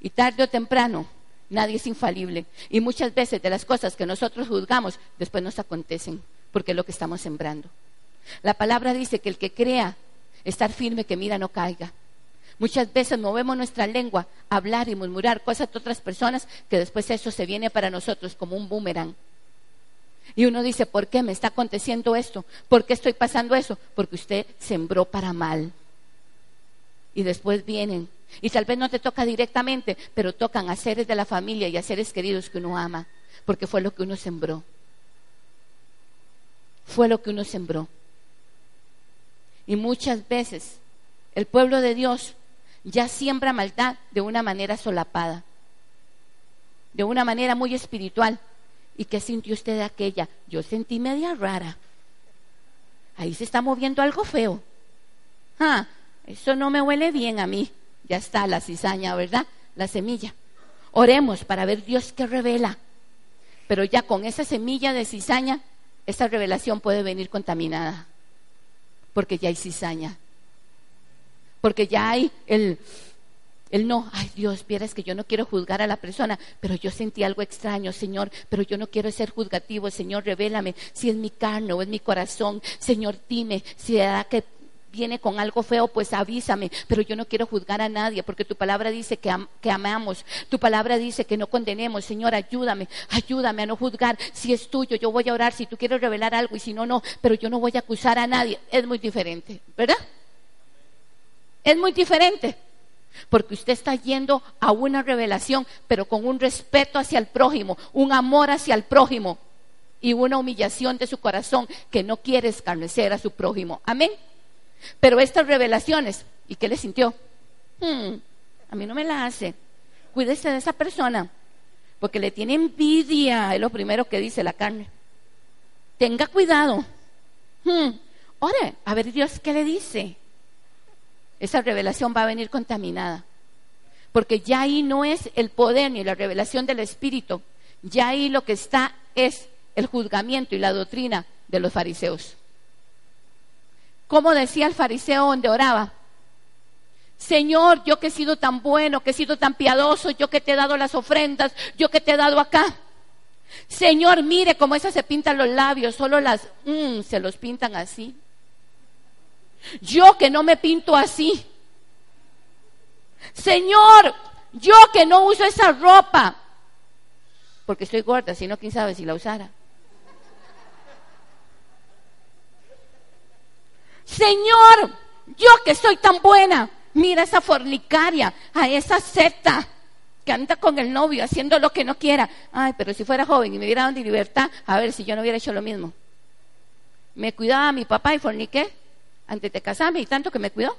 Y tarde o temprano, nadie es infalible. Y muchas veces de las cosas que nosotros juzgamos, después nos acontecen, porque es lo que estamos sembrando. La palabra dice que el que crea estar firme, que mira no caiga. Muchas veces movemos nuestra lengua hablar y murmurar cosas de otras personas que después eso se viene para nosotros como un boomerang. Y uno dice, ¿por qué me está aconteciendo esto? ¿Por qué estoy pasando eso? Porque usted sembró para mal. Y después vienen. Y tal vez no te toca directamente, pero tocan a seres de la familia y a seres queridos que uno ama. Porque fue lo que uno sembró. Fue lo que uno sembró. Y muchas veces el pueblo de Dios ya siembra maldad de una manera solapada, de una manera muy espiritual. ¿Y qué sintió usted de aquella? Yo sentí media rara. Ahí se está moviendo algo feo. Ah, eso no me huele bien a mí. Ya está la cizaña, ¿verdad? La semilla. Oremos para ver Dios qué revela. Pero ya con esa semilla de cizaña, esa revelación puede venir contaminada. Porque ya hay cizaña porque ya hay el, el no, ay Dios, vieras que yo no quiero juzgar a la persona, pero yo sentí algo extraño, Señor, pero yo no quiero ser juzgativo, Señor, revélame si es mi carne o es mi corazón, Señor, dime si da que viene con algo feo, pues avísame, pero yo no quiero juzgar a nadie, porque tu palabra dice que, que, amamos, tu palabra dice que no condenemos, Señor, ayúdame, ayúdame a no juzgar, si es tuyo, yo voy a orar, si tú quieres revelar algo y si no, no, pero yo no voy a acusar a nadie, es muy diferente, ¿verdad? Es muy diferente. Porque usted está yendo a una revelación, pero con un respeto hacia el prójimo, un amor hacia el prójimo y una humillación de su corazón que no quiere escarnecer a su prójimo. Amén. Pero estas revelaciones, ¿y qué le sintió? Hmm, a mí no me la hace. Cuídese de esa persona, porque le tiene envidia, es lo primero que dice la carne. Tenga cuidado. Hmm, ore, a ver Dios qué le dice esa revelación va a venir contaminada. Porque ya ahí no es el poder ni la revelación del Espíritu, ya ahí lo que está es el juzgamiento y la doctrina de los fariseos. Como decía el fariseo donde oraba? Señor, yo que he sido tan bueno, que he sido tan piadoso, yo que te he dado las ofrendas, yo que te he dado acá. Señor, mire cómo esas se pintan los labios, solo las, mm, se los pintan así. Yo que no me pinto así. Señor, yo que no uso esa ropa. Porque estoy gorda, si no, quién sabe si la usara. Señor, yo que soy tan buena, mira esa fornicaria, a esa seta que anda con el novio haciendo lo que no quiera. Ay, pero si fuera joven y me hubiera dado libertad, a ver si yo no hubiera hecho lo mismo. Me cuidaba a mi papá y forniqué antes de casarme y tanto que me cuidó.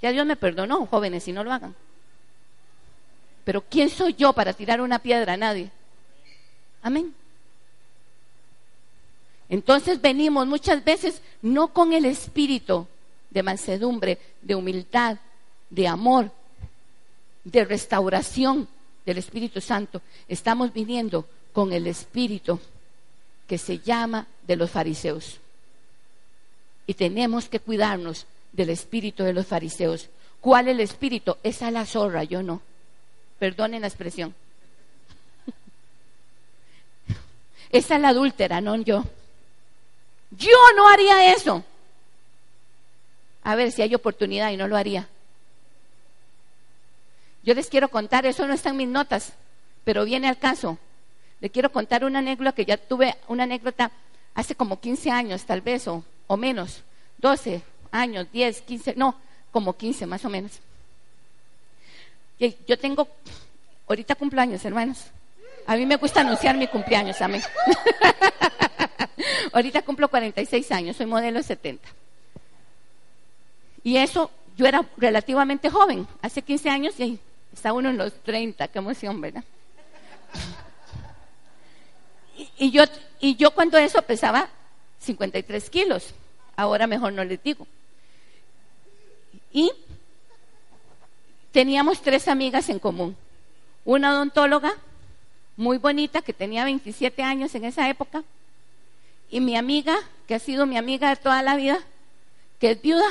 Ya Dios me perdonó, jóvenes, si no lo hagan. Pero ¿quién soy yo para tirar una piedra a nadie? Amén. Entonces venimos muchas veces no con el espíritu de mansedumbre, de humildad, de amor, de restauración del Espíritu Santo. Estamos viniendo con el espíritu que se llama de los fariseos. Y tenemos que cuidarnos del espíritu de los fariseos. ¿Cuál es el espíritu? Esa es la zorra, yo no. Perdonen la expresión. Esa es la adúltera, no yo. Yo no haría eso. A ver si hay oportunidad y no lo haría. Yo les quiero contar, eso no está en mis notas, pero viene al caso. Le quiero contar una anécdota que ya tuve, una anécdota hace como 15 años, tal vez, o, o menos, 12 años, 10, 15, no, como 15 más o menos. Yo tengo, ahorita cumpleaños, hermanos. A mí me gusta anunciar mi cumpleaños, amén. ahorita cumplo 46 años, soy modelo 70. Y eso, yo era relativamente joven, hace 15 años y está uno en los 30, qué emoción, ¿verdad? Y, yo, y yo cuando eso pesaba 53 kilos, ahora mejor no les digo. Y teníamos tres amigas en común. Una odontóloga muy bonita que tenía 27 años en esa época y mi amiga, que ha sido mi amiga de toda la vida, que es viuda.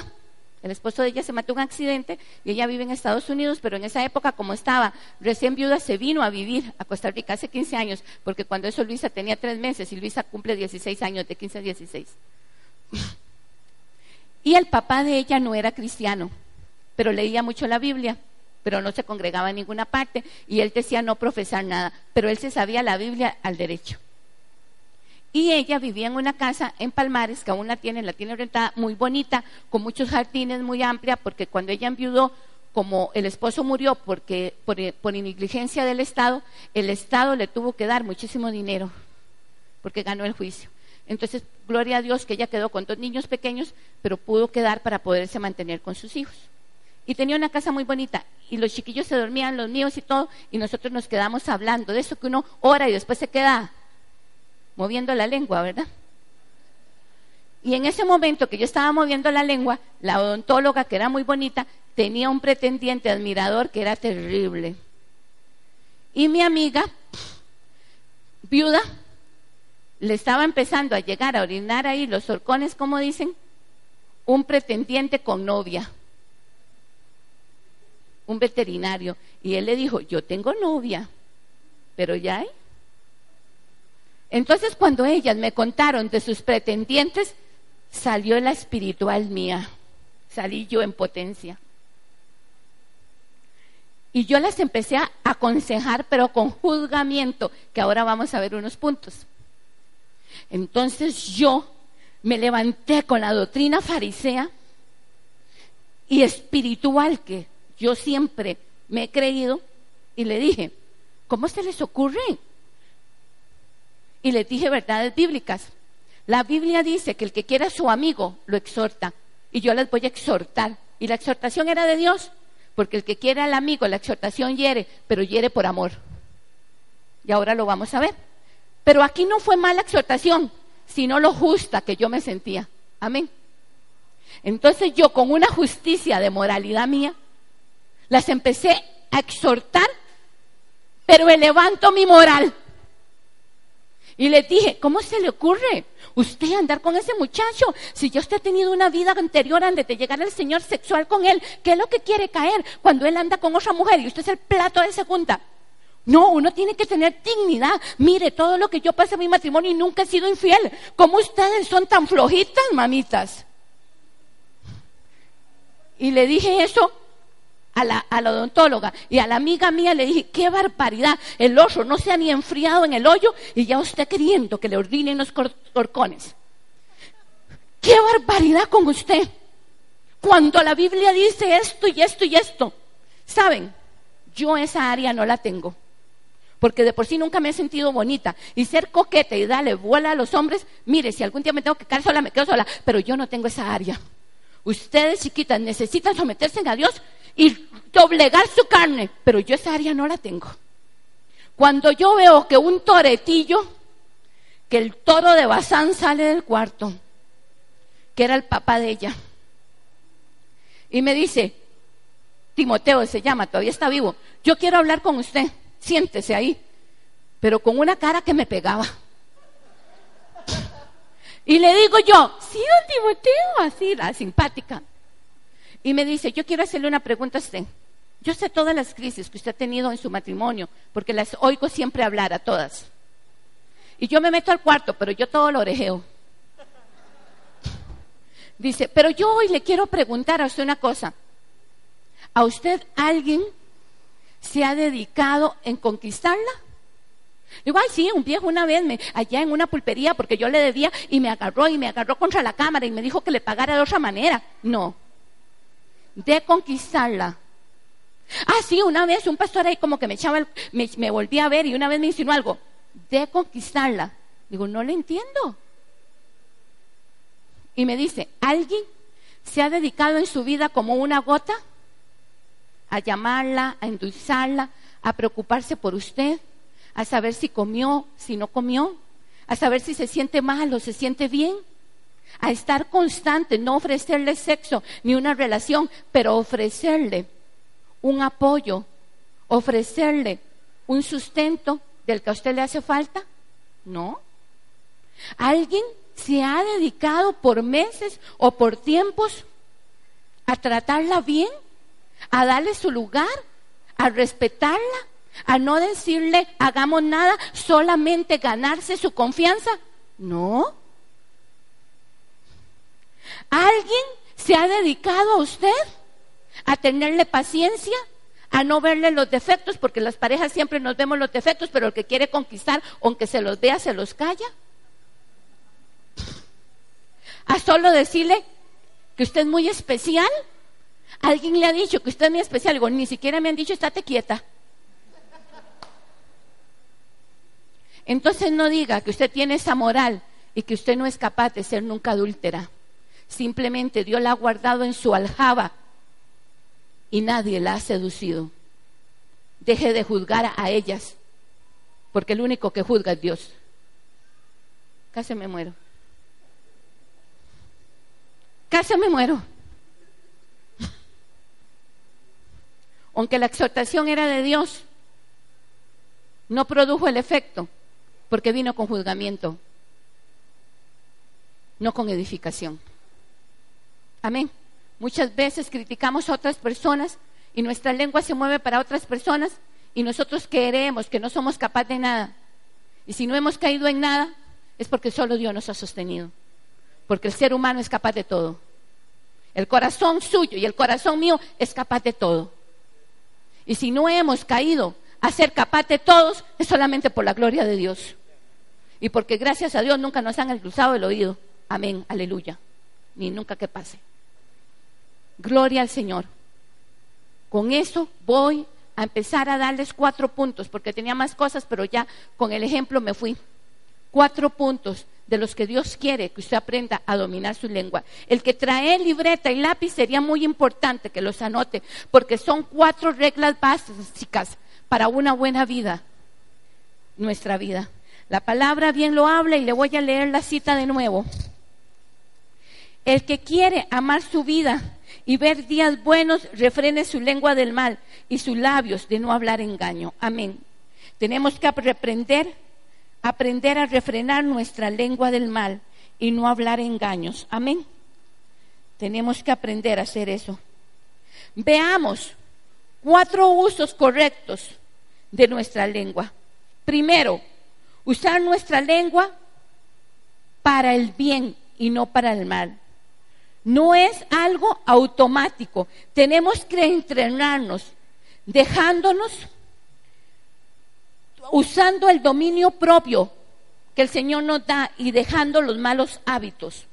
El esposo de ella se mató en un accidente y ella vive en Estados Unidos, pero en esa época, como estaba recién viuda, se vino a vivir a Costa Rica hace 15 años, porque cuando eso Luisa tenía tres meses y Luisa cumple 16 años, de 15 a 16. Y el papá de ella no era cristiano, pero leía mucho la Biblia, pero no se congregaba en ninguna parte y él decía no profesar nada, pero él se sabía la Biblia al derecho. Y ella vivía en una casa en Palmares, que aún la tiene, la tiene rentada, muy bonita, con muchos jardines, muy amplia, porque cuando ella enviudó, como el esposo murió porque, por, por negligencia del Estado, el Estado le tuvo que dar muchísimo dinero, porque ganó el juicio. Entonces, gloria a Dios que ella quedó con dos niños pequeños, pero pudo quedar para poderse mantener con sus hijos. Y tenía una casa muy bonita, y los chiquillos se dormían, los míos y todo, y nosotros nos quedamos hablando de eso que uno ora y después se queda moviendo la lengua, ¿verdad? Y en ese momento que yo estaba moviendo la lengua, la odontóloga, que era muy bonita, tenía un pretendiente admirador que era terrible. Y mi amiga, viuda, le estaba empezando a llegar a orinar ahí los horcones, como dicen, un pretendiente con novia, un veterinario. Y él le dijo, yo tengo novia, pero ya hay. Entonces cuando ellas me contaron de sus pretendientes, salió la espiritual mía, salí yo en potencia. Y yo las empecé a aconsejar, pero con juzgamiento, que ahora vamos a ver unos puntos. Entonces yo me levanté con la doctrina farisea y espiritual que yo siempre me he creído y le dije, ¿cómo se les ocurre y les dije verdades bíblicas. La Biblia dice que el que quiera a su amigo lo exhorta y yo les voy a exhortar. Y la exhortación era de Dios, porque el que quiere al amigo, la exhortación hiere, pero hiere por amor. Y ahora lo vamos a ver. Pero aquí no fue mala exhortación, sino lo justa que yo me sentía. Amén. Entonces yo con una justicia de moralidad mía, las empecé a exhortar, pero levanto mi moral. Y le dije, ¿cómo se le ocurre usted andar con ese muchacho? Si ya usted ha tenido una vida anterior antes de llegar al Señor sexual con él, ¿qué es lo que quiere caer cuando él anda con otra mujer y usted es el plato de segunda? No, uno tiene que tener dignidad. Mire, todo lo que yo pasé en mi matrimonio y nunca he sido infiel. ¿Cómo ustedes son tan flojitas, mamitas? Y le dije eso a la, odontóloga y a la amiga mía le dije, qué barbaridad, el oso no se ha ni enfriado en el hoyo y ya usted queriendo que le ordinen los corcones. Qué barbaridad con usted. Cuando la Biblia dice esto y esto y esto. ¿Saben? Yo esa área no la tengo. Porque de por sí nunca me he sentido bonita. Y ser coqueta y darle vuela a los hombres, mire, si algún día me tengo que quedar sola, me quedo sola. Pero yo no tengo esa área. Ustedes chiquitas necesitan someterse a Dios y doblegar su carne, pero yo esa área no la tengo. Cuando yo veo que un toretillo, que el toro de Bazán sale del cuarto, que era el papá de ella, y me dice, Timoteo se llama, todavía está vivo, yo quiero hablar con usted, siéntese ahí, pero con una cara que me pegaba. Y le digo yo, sí, don Timoteo, así, la simpática. Y me dice, yo quiero hacerle una pregunta a usted. Yo sé todas las crisis que usted ha tenido en su matrimonio, porque las oigo siempre hablar a todas. Y yo me meto al cuarto, pero yo todo lo orejeo. Dice, pero yo hoy le quiero preguntar a usted una cosa. ¿A usted alguien se ha dedicado en conquistarla? Digo, ay, sí, un viejo una vez me, allá en una pulpería porque yo le debía y me agarró y me agarró contra la cámara y me dijo que le pagara de otra manera. No. De conquistarla. Ah, sí, una vez un pastor ahí como que me echaba, me, me volvía a ver y una vez me insinuó algo. De conquistarla. Digo, no le entiendo. Y me dice, ¿alguien se ha dedicado en su vida como una gota? A llamarla, a endulzarla, a preocuparse por usted a saber si comió, si no comió, a saber si se siente mal o se siente bien, a estar constante, no ofrecerle sexo ni una relación, pero ofrecerle un apoyo, ofrecerle un sustento del que a usted le hace falta. No. ¿Alguien se ha dedicado por meses o por tiempos a tratarla bien, a darle su lugar, a respetarla, a no decirle hagamos nada, solamente ganarse su confianza. No. ¿Alguien se ha dedicado a usted a tenerle paciencia? a no verle los defectos, porque las parejas siempre nos vemos los defectos, pero el que quiere conquistar, aunque se los vea, se los calla. A solo decirle que usted es muy especial. Alguien le ha dicho que usted es muy especial. Digo, ni siquiera me han dicho, estate quieta. Entonces no diga que usted tiene esa moral y que usted no es capaz de ser nunca adúltera. Simplemente Dios la ha guardado en su aljaba y nadie la ha seducido. Deje de juzgar a ellas, porque el único que juzga es Dios. Casi me muero. Casi me muero. Aunque la exhortación era de Dios, no produjo el efecto porque vino con juzgamiento, no con edificación. Amén. Muchas veces criticamos a otras personas y nuestra lengua se mueve para otras personas y nosotros creemos que no somos capaces de nada. Y si no hemos caído en nada, es porque solo Dios nos ha sostenido. Porque el ser humano es capaz de todo. El corazón suyo y el corazón mío es capaz de todo. Y si no hemos caído a ser capaz de todos es solamente por la gloria de Dios. Y porque gracias a Dios nunca nos han endulzado el oído. Amén, aleluya. Ni nunca que pase. Gloria al Señor. Con eso voy a empezar a darles cuatro puntos, porque tenía más cosas, pero ya con el ejemplo me fui. Cuatro puntos de los que Dios quiere que usted aprenda a dominar su lengua. El que trae libreta y lápiz sería muy importante que los anote, porque son cuatro reglas básicas para una buena vida, nuestra vida. La palabra bien lo habla y le voy a leer la cita de nuevo. El que quiere amar su vida y ver días buenos, refrene su lengua del mal y sus labios de no hablar engaño. Amén. Tenemos que aprender, aprender a refrenar nuestra lengua del mal y no hablar engaños. Amén. Tenemos que aprender a hacer eso. Veamos cuatro usos correctos de nuestra lengua. Primero, usar nuestra lengua para el bien y no para el mal. No es algo automático. Tenemos que entrenarnos dejándonos, usando el dominio propio que el Señor nos da y dejando los malos hábitos.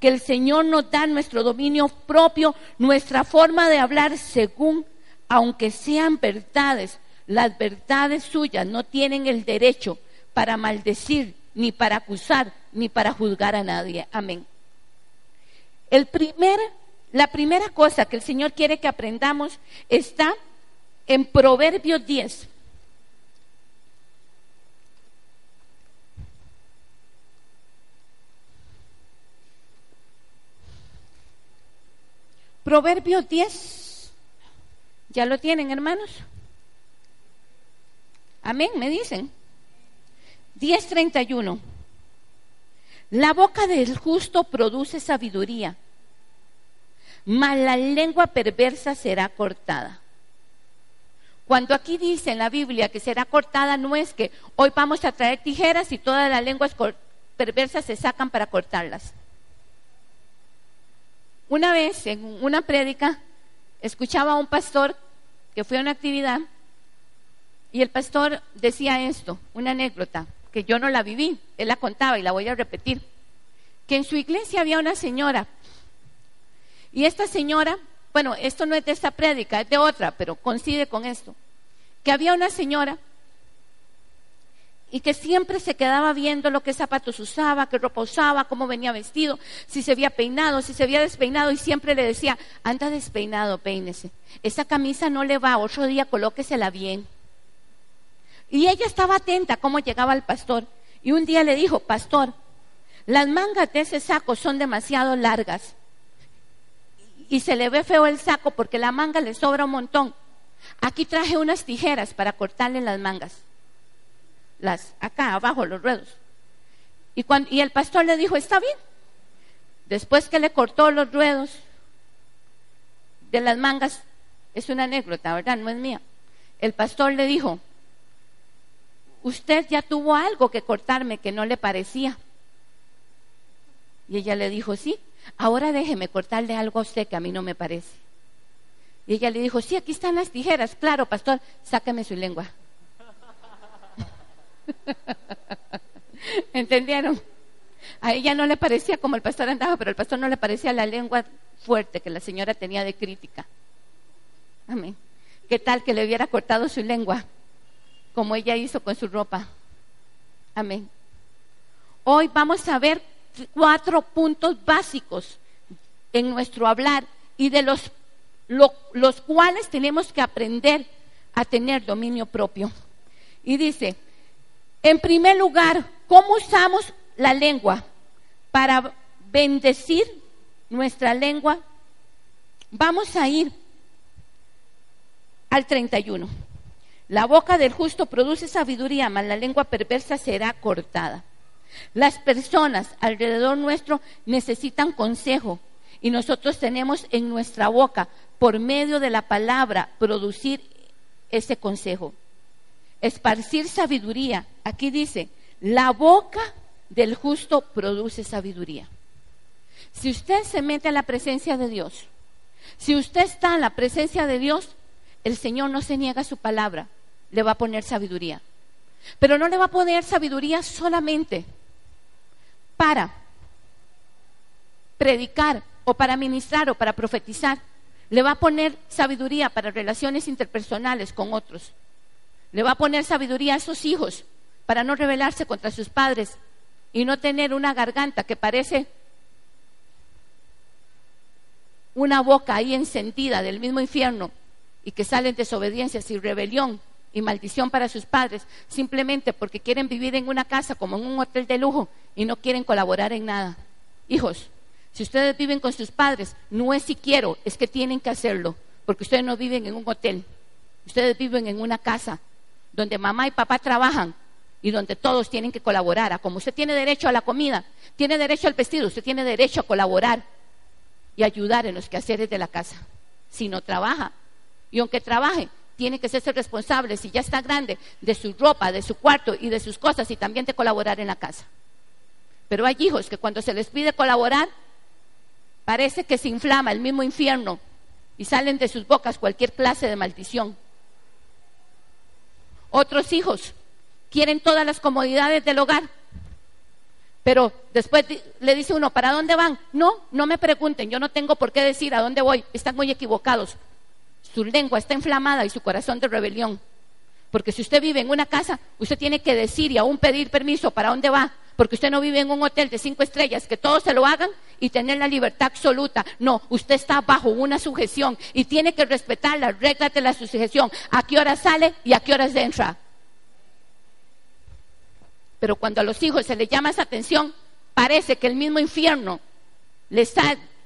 Que el Señor nos da nuestro dominio propio, nuestra forma de hablar según aunque sean verdades, las verdades suyas no tienen el derecho para maldecir, ni para acusar, ni para juzgar a nadie. Amén. El primer la primera cosa que el Señor quiere que aprendamos está en Proverbios 10. Proverbios 10. ¿Ya lo tienen, hermanos? Amén, me dicen. 10:31. La boca del justo produce sabiduría, mas la lengua perversa será cortada. Cuando aquí dice en la Biblia que será cortada, no es que hoy vamos a traer tijeras y todas las lenguas perversas se sacan para cortarlas. Una vez en una prédica escuchaba a un pastor que fue a una actividad y el pastor decía esto, una anécdota, que yo no la viví, él la contaba y la voy a repetir, que en su iglesia había una señora y esta señora, bueno, esto no es de esta prédica, es de otra, pero coincide con esto, que había una señora y que siempre se quedaba viendo lo que zapatos usaba, qué ropa usaba, cómo venía vestido, si se había peinado, si se había despeinado y siempre le decía, anda despeinado, peínese. Esa camisa no le va, otro día colóquesela bien. Y ella estaba atenta a cómo llegaba el pastor. Y un día le dijo, pastor, las mangas de ese saco son demasiado largas. Y se le ve feo el saco porque la manga le sobra un montón. Aquí traje unas tijeras para cortarle las mangas. Las, acá abajo, los ruedos. Y, el pastor le dijo, está bien. Después que le cortó los ruedos de las mangas, es una anécdota, ¿verdad? No es mía. El pastor le dijo, usted ya tuvo algo que cortarme que no le parecía. Y ella le dijo, sí, ahora déjeme cortarle algo a usted que a mí no me parece. Y ella le dijo, sí, aquí están las tijeras, claro, pastor, sáqueme su lengua. ¿Entendieron? A ella no le parecía como el pastor andaba, pero al pastor no le parecía la lengua fuerte que la señora tenía de crítica. Amén. ¿Qué tal que le hubiera cortado su lengua? Como ella hizo con su ropa. Amén. Hoy vamos a ver cuatro puntos básicos en nuestro hablar y de los, los cuales tenemos que aprender a tener dominio propio. Y dice, en primer lugar, ¿cómo usamos la lengua para bendecir nuestra lengua? Vamos a ir al 31. La boca del justo produce sabiduría, mas la lengua perversa será cortada. Las personas alrededor nuestro necesitan consejo y nosotros tenemos en nuestra boca, por medio de la palabra, producir ese consejo. Esparcir sabiduría. Aquí dice, la boca del justo produce sabiduría. Si usted se mete a la presencia de Dios, si usted está en la presencia de Dios, el Señor no se niega su palabra le va a poner sabiduría. Pero no le va a poner sabiduría solamente para predicar o para ministrar o para profetizar. Le va a poner sabiduría para relaciones interpersonales con otros. Le va a poner sabiduría a esos hijos para no rebelarse contra sus padres y no tener una garganta que parece una boca ahí encendida del mismo infierno y que salen desobediencias y rebelión y maldición para sus padres simplemente porque quieren vivir en una casa como en un hotel de lujo y no quieren colaborar en nada. Hijos, si ustedes viven con sus padres, no es si quiero, es que tienen que hacerlo, porque ustedes no viven en un hotel, ustedes viven en una casa donde mamá y papá trabajan y donde todos tienen que colaborar. como usted tiene derecho a la comida, tiene derecho al vestido, usted tiene derecho a colaborar y ayudar en los quehaceres de la casa. Si no trabaja, y aunque trabaje, tiene que ser responsable, si ya está grande, de su ropa, de su cuarto y de sus cosas y también de colaborar en la casa. Pero hay hijos que cuando se les pide colaborar, parece que se inflama el mismo infierno y salen de sus bocas cualquier clase de maldición. Otros hijos quieren todas las comodidades del hogar, pero después le dice uno, ¿para dónde van? No, no me pregunten, yo no tengo por qué decir a dónde voy, están muy equivocados su lengua está inflamada y su corazón de rebelión. Porque si usted vive en una casa, usted tiene que decir y aún pedir permiso para dónde va, porque usted no vive en un hotel de cinco estrellas, que todos se lo hagan y tener la libertad absoluta. No, usted está bajo una sujeción y tiene que respetar las reglas de la sujeción. A qué hora sale y a qué horas entra. Pero cuando a los hijos se les llama esa atención, parece que el mismo infierno les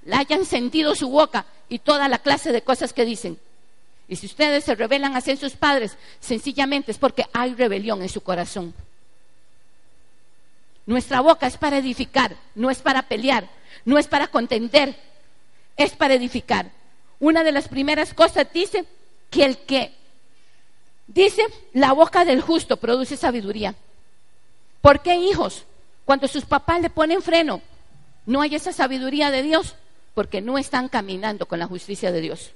le hayan sentido su boca y toda la clase de cosas que dicen. Y si ustedes se rebelan hacia sus padres, sencillamente es porque hay rebelión en su corazón. Nuestra boca es para edificar, no es para pelear, no es para contender, es para edificar. Una de las primeras cosas dice que el que dice la boca del justo produce sabiduría. ¿Por qué hijos? Cuando sus papás le ponen freno, no hay esa sabiduría de Dios porque no están caminando con la justicia de Dios.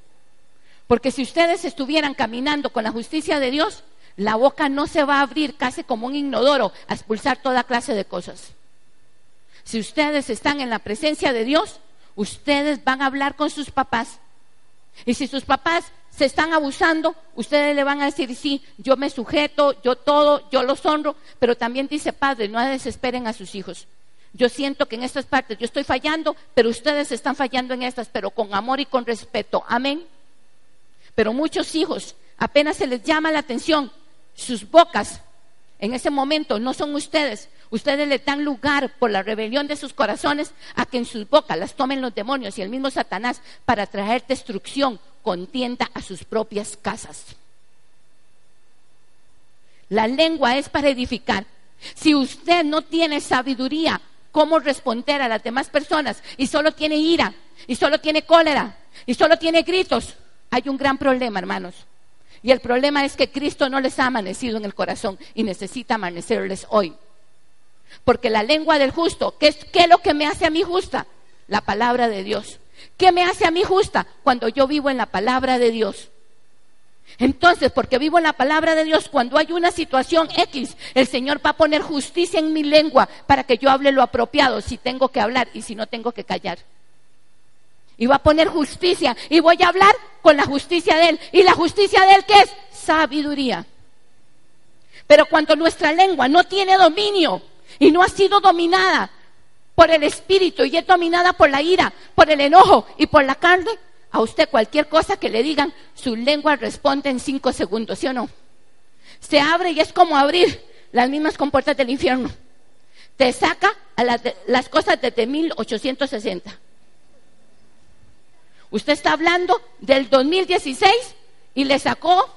Porque si ustedes estuvieran caminando con la justicia de Dios, la boca no se va a abrir casi como un inodoro a expulsar toda clase de cosas. Si ustedes están en la presencia de Dios, ustedes van a hablar con sus papás. Y si sus papás se están abusando, ustedes le van a decir, sí, yo me sujeto, yo todo, yo los honro, pero también dice, padre, no desesperen a sus hijos. Yo siento que en estas partes yo estoy fallando, pero ustedes están fallando en estas, pero con amor y con respeto. Amén. Pero muchos hijos apenas se les llama la atención, sus bocas en ese momento no son ustedes. Ustedes le dan lugar por la rebelión de sus corazones a que en sus bocas las tomen los demonios y el mismo Satanás para traer destrucción, contienda a sus propias casas. La lengua es para edificar. Si usted no tiene sabiduría cómo responder a las demás personas y solo tiene ira y solo tiene cólera y solo tiene gritos, hay un gran problema, hermanos. Y el problema es que Cristo no les ha amanecido en el corazón y necesita amanecerles hoy. Porque la lengua del justo, ¿qué es, ¿qué es lo que me hace a mí justa? La palabra de Dios. ¿Qué me hace a mí justa? Cuando yo vivo en la palabra de Dios. Entonces, porque vivo en la palabra de Dios, cuando hay una situación X, el Señor va a poner justicia en mi lengua para que yo hable lo apropiado, si tengo que hablar y si no tengo que callar. Y va a poner justicia y voy a hablar con la justicia de Él. ¿Y la justicia de Él qué es? Sabiduría. Pero cuando nuestra lengua no tiene dominio y no ha sido dominada por el espíritu y es dominada por la ira, por el enojo y por la carne, a usted cualquier cosa que le digan, su lengua responde en cinco segundos, ¿sí o no? Se abre y es como abrir las mismas compuertas del infierno. Te saca a las, las cosas desde 1860. Usted está hablando del 2016 y le sacó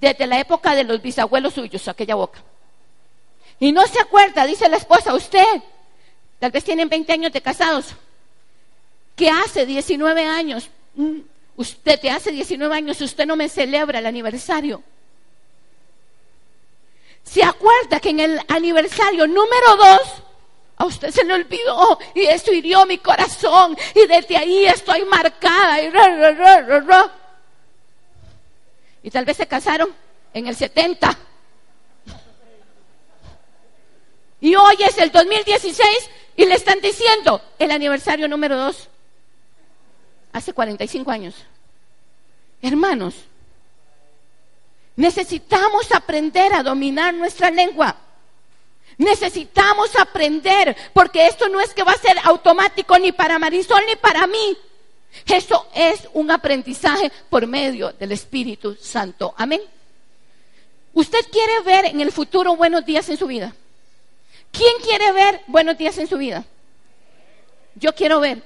desde la época de los bisabuelos suyos aquella boca. Y no se acuerda, dice la esposa, usted, tal vez tienen 20 años de casados, que hace 19 años Mm, usted te hace 19 años, usted no me celebra el aniversario. ¿Se acuerda que en el aniversario número 2 a usted se le olvidó y eso hirió mi corazón y desde ahí estoy marcada y, y tal vez se casaron en el 70. Y hoy es el 2016 y le están diciendo el aniversario número 2 hace 45 años. Hermanos, necesitamos aprender a dominar nuestra lengua. Necesitamos aprender, porque esto no es que va a ser automático ni para Marisol ni para mí. Eso es un aprendizaje por medio del Espíritu Santo. Amén. ¿Usted quiere ver en el futuro buenos días en su vida? ¿Quién quiere ver buenos días en su vida? Yo quiero ver.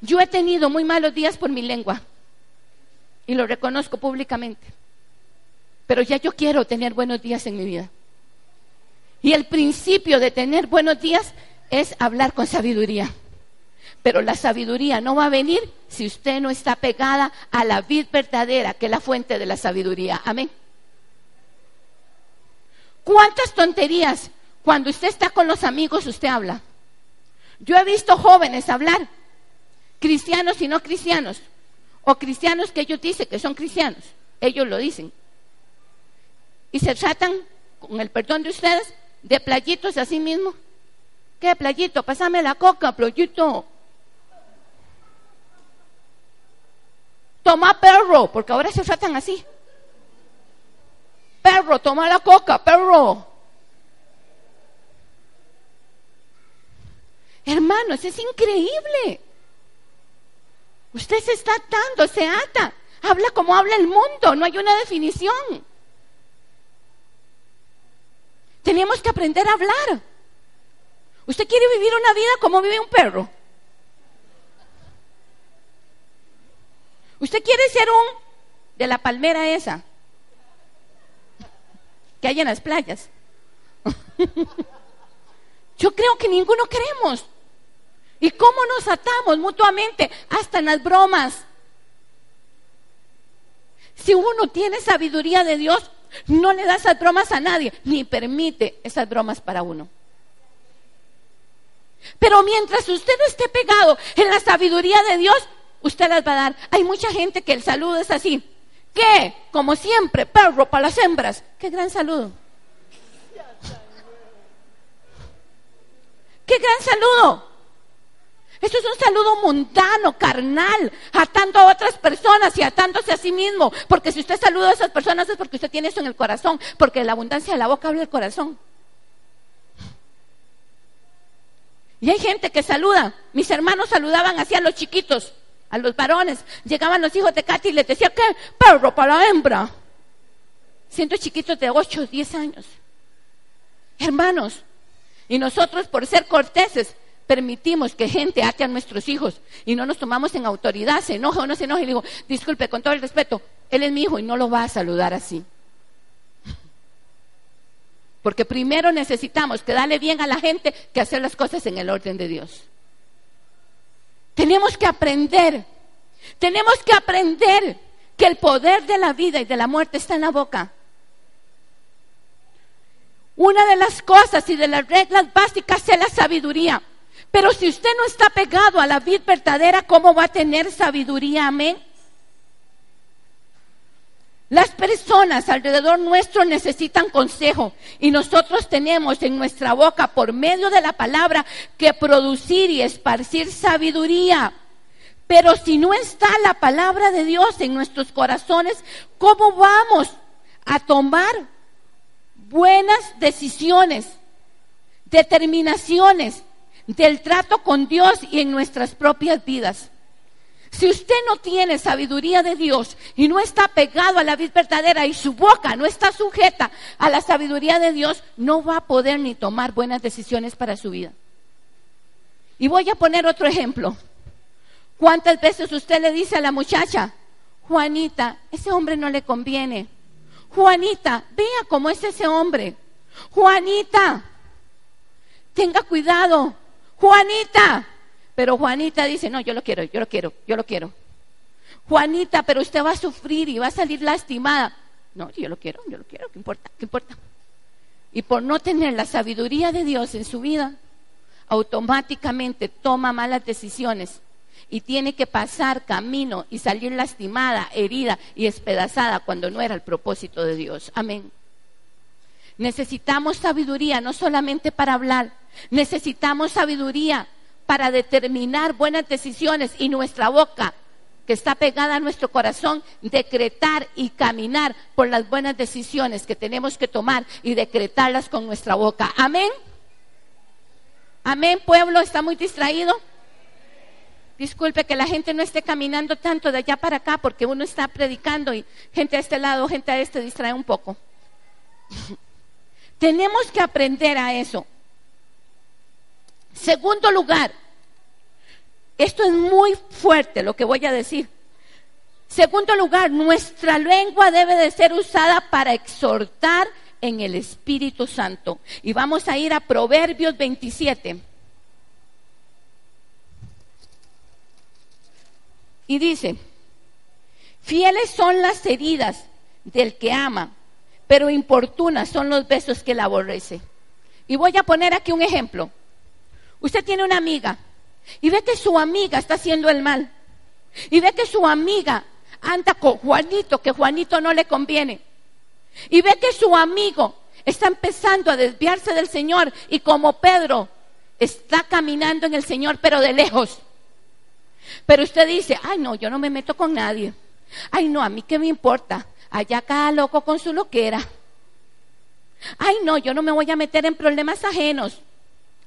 Yo he tenido muy malos días por mi lengua y lo reconozco públicamente. Pero ya yo quiero tener buenos días en mi vida. Y el principio de tener buenos días es hablar con sabiduría. Pero la sabiduría no va a venir si usted no está pegada a la vid verdadera, que es la fuente de la sabiduría. Amén. ¿Cuántas tonterías cuando usted está con los amigos usted habla? Yo he visto jóvenes hablar cristianos y no cristianos, o cristianos que ellos dicen que son cristianos, ellos lo dicen. Y se tratan, con el perdón de ustedes, de playitos a sí mismo. ¿Qué playito? Pásame la coca, playito. Toma perro, porque ahora se tratan así. Perro, toma la coca, perro. Hermanos, es increíble. Usted se está atando, se ata. Habla como habla el mundo, no hay una definición. Tenemos que aprender a hablar. ¿Usted quiere vivir una vida como vive un perro? ¿Usted quiere ser un de la palmera esa que hay en las playas? Yo creo que ninguno queremos. ¿Y cómo nos atamos mutuamente? Hasta en las bromas. Si uno tiene sabiduría de Dios, no le da esas bromas a nadie, ni permite esas bromas para uno. Pero mientras usted esté pegado en la sabiduría de Dios, usted las va a dar. Hay mucha gente que el saludo es así. ¿Qué? Como siempre, perro para las hembras. Qué gran saludo. Qué gran saludo. Esto es un saludo mundano, carnal, atando a otras personas y atándose a sí mismo. Porque si usted saluda a esas personas es porque usted tiene eso en el corazón, porque la abundancia de la boca habla el corazón. Y hay gente que saluda. Mis hermanos saludaban así a los chiquitos, a los varones. Llegaban los hijos de Katy y les decía, ¿qué? Perro para la hembra. Siendo chiquitos de 8, 10 años. Hermanos, y nosotros por ser corteses permitimos que gente ate a nuestros hijos y no nos tomamos en autoridad, se enoja o no se enoja y digo, disculpe, con todo el respeto, él es mi hijo y no lo va a saludar así. Porque primero necesitamos que darle bien a la gente que hacer las cosas en el orden de Dios. Tenemos que aprender, tenemos que aprender que el poder de la vida y de la muerte está en la boca. Una de las cosas y de las reglas básicas es la sabiduría. Pero si usted no está pegado a la vida verdadera, ¿cómo va a tener sabiduría? Amén. Las personas alrededor nuestro necesitan consejo y nosotros tenemos en nuestra boca por medio de la palabra que producir y esparcir sabiduría. Pero si no está la palabra de Dios en nuestros corazones, ¿cómo vamos a tomar buenas decisiones, determinaciones del trato con Dios y en nuestras propias vidas. Si usted no tiene sabiduría de Dios y no está pegado a la vida verdadera y su boca no está sujeta a la sabiduría de Dios, no va a poder ni tomar buenas decisiones para su vida. Y voy a poner otro ejemplo. ¿Cuántas veces usted le dice a la muchacha, Juanita, ese hombre no le conviene? Juanita, vea cómo es ese hombre. Juanita, tenga cuidado. Juanita. Pero Juanita dice, no, yo lo quiero, yo lo quiero, yo lo quiero. Juanita, pero usted va a sufrir y va a salir lastimada. No, yo lo quiero, yo lo quiero, ¿qué importa? ¿Qué importa? Y por no tener la sabiduría de Dios en su vida, automáticamente toma malas decisiones y tiene que pasar camino y salir lastimada, herida y espedazada cuando no era el propósito de Dios. Amén. Necesitamos sabiduría no solamente para hablar, necesitamos sabiduría para determinar buenas decisiones y nuestra boca que está pegada a nuestro corazón, decretar y caminar por las buenas decisiones que tenemos que tomar y decretarlas con nuestra boca. Amén. Amén, pueblo, está muy distraído. Disculpe que la gente no esté caminando tanto de allá para acá porque uno está predicando y gente a este lado, gente a este distrae un poco. Tenemos que aprender a eso. Segundo lugar, esto es muy fuerte lo que voy a decir. Segundo lugar, nuestra lengua debe de ser usada para exhortar en el Espíritu Santo. Y vamos a ir a Proverbios 27. Y dice, fieles son las heridas del que ama, pero importunas son los besos que la aborrece. Y voy a poner aquí un ejemplo. Usted tiene una amiga y ve que su amiga está haciendo el mal. Y ve que su amiga anda con Juanito, que Juanito no le conviene. Y ve que su amigo está empezando a desviarse del Señor y como Pedro está caminando en el Señor, pero de lejos. Pero usted dice, ay no, yo no me meto con nadie. Ay no, a mí qué me importa. Allá cada loco con su loquera. Ay no, yo no me voy a meter en problemas ajenos.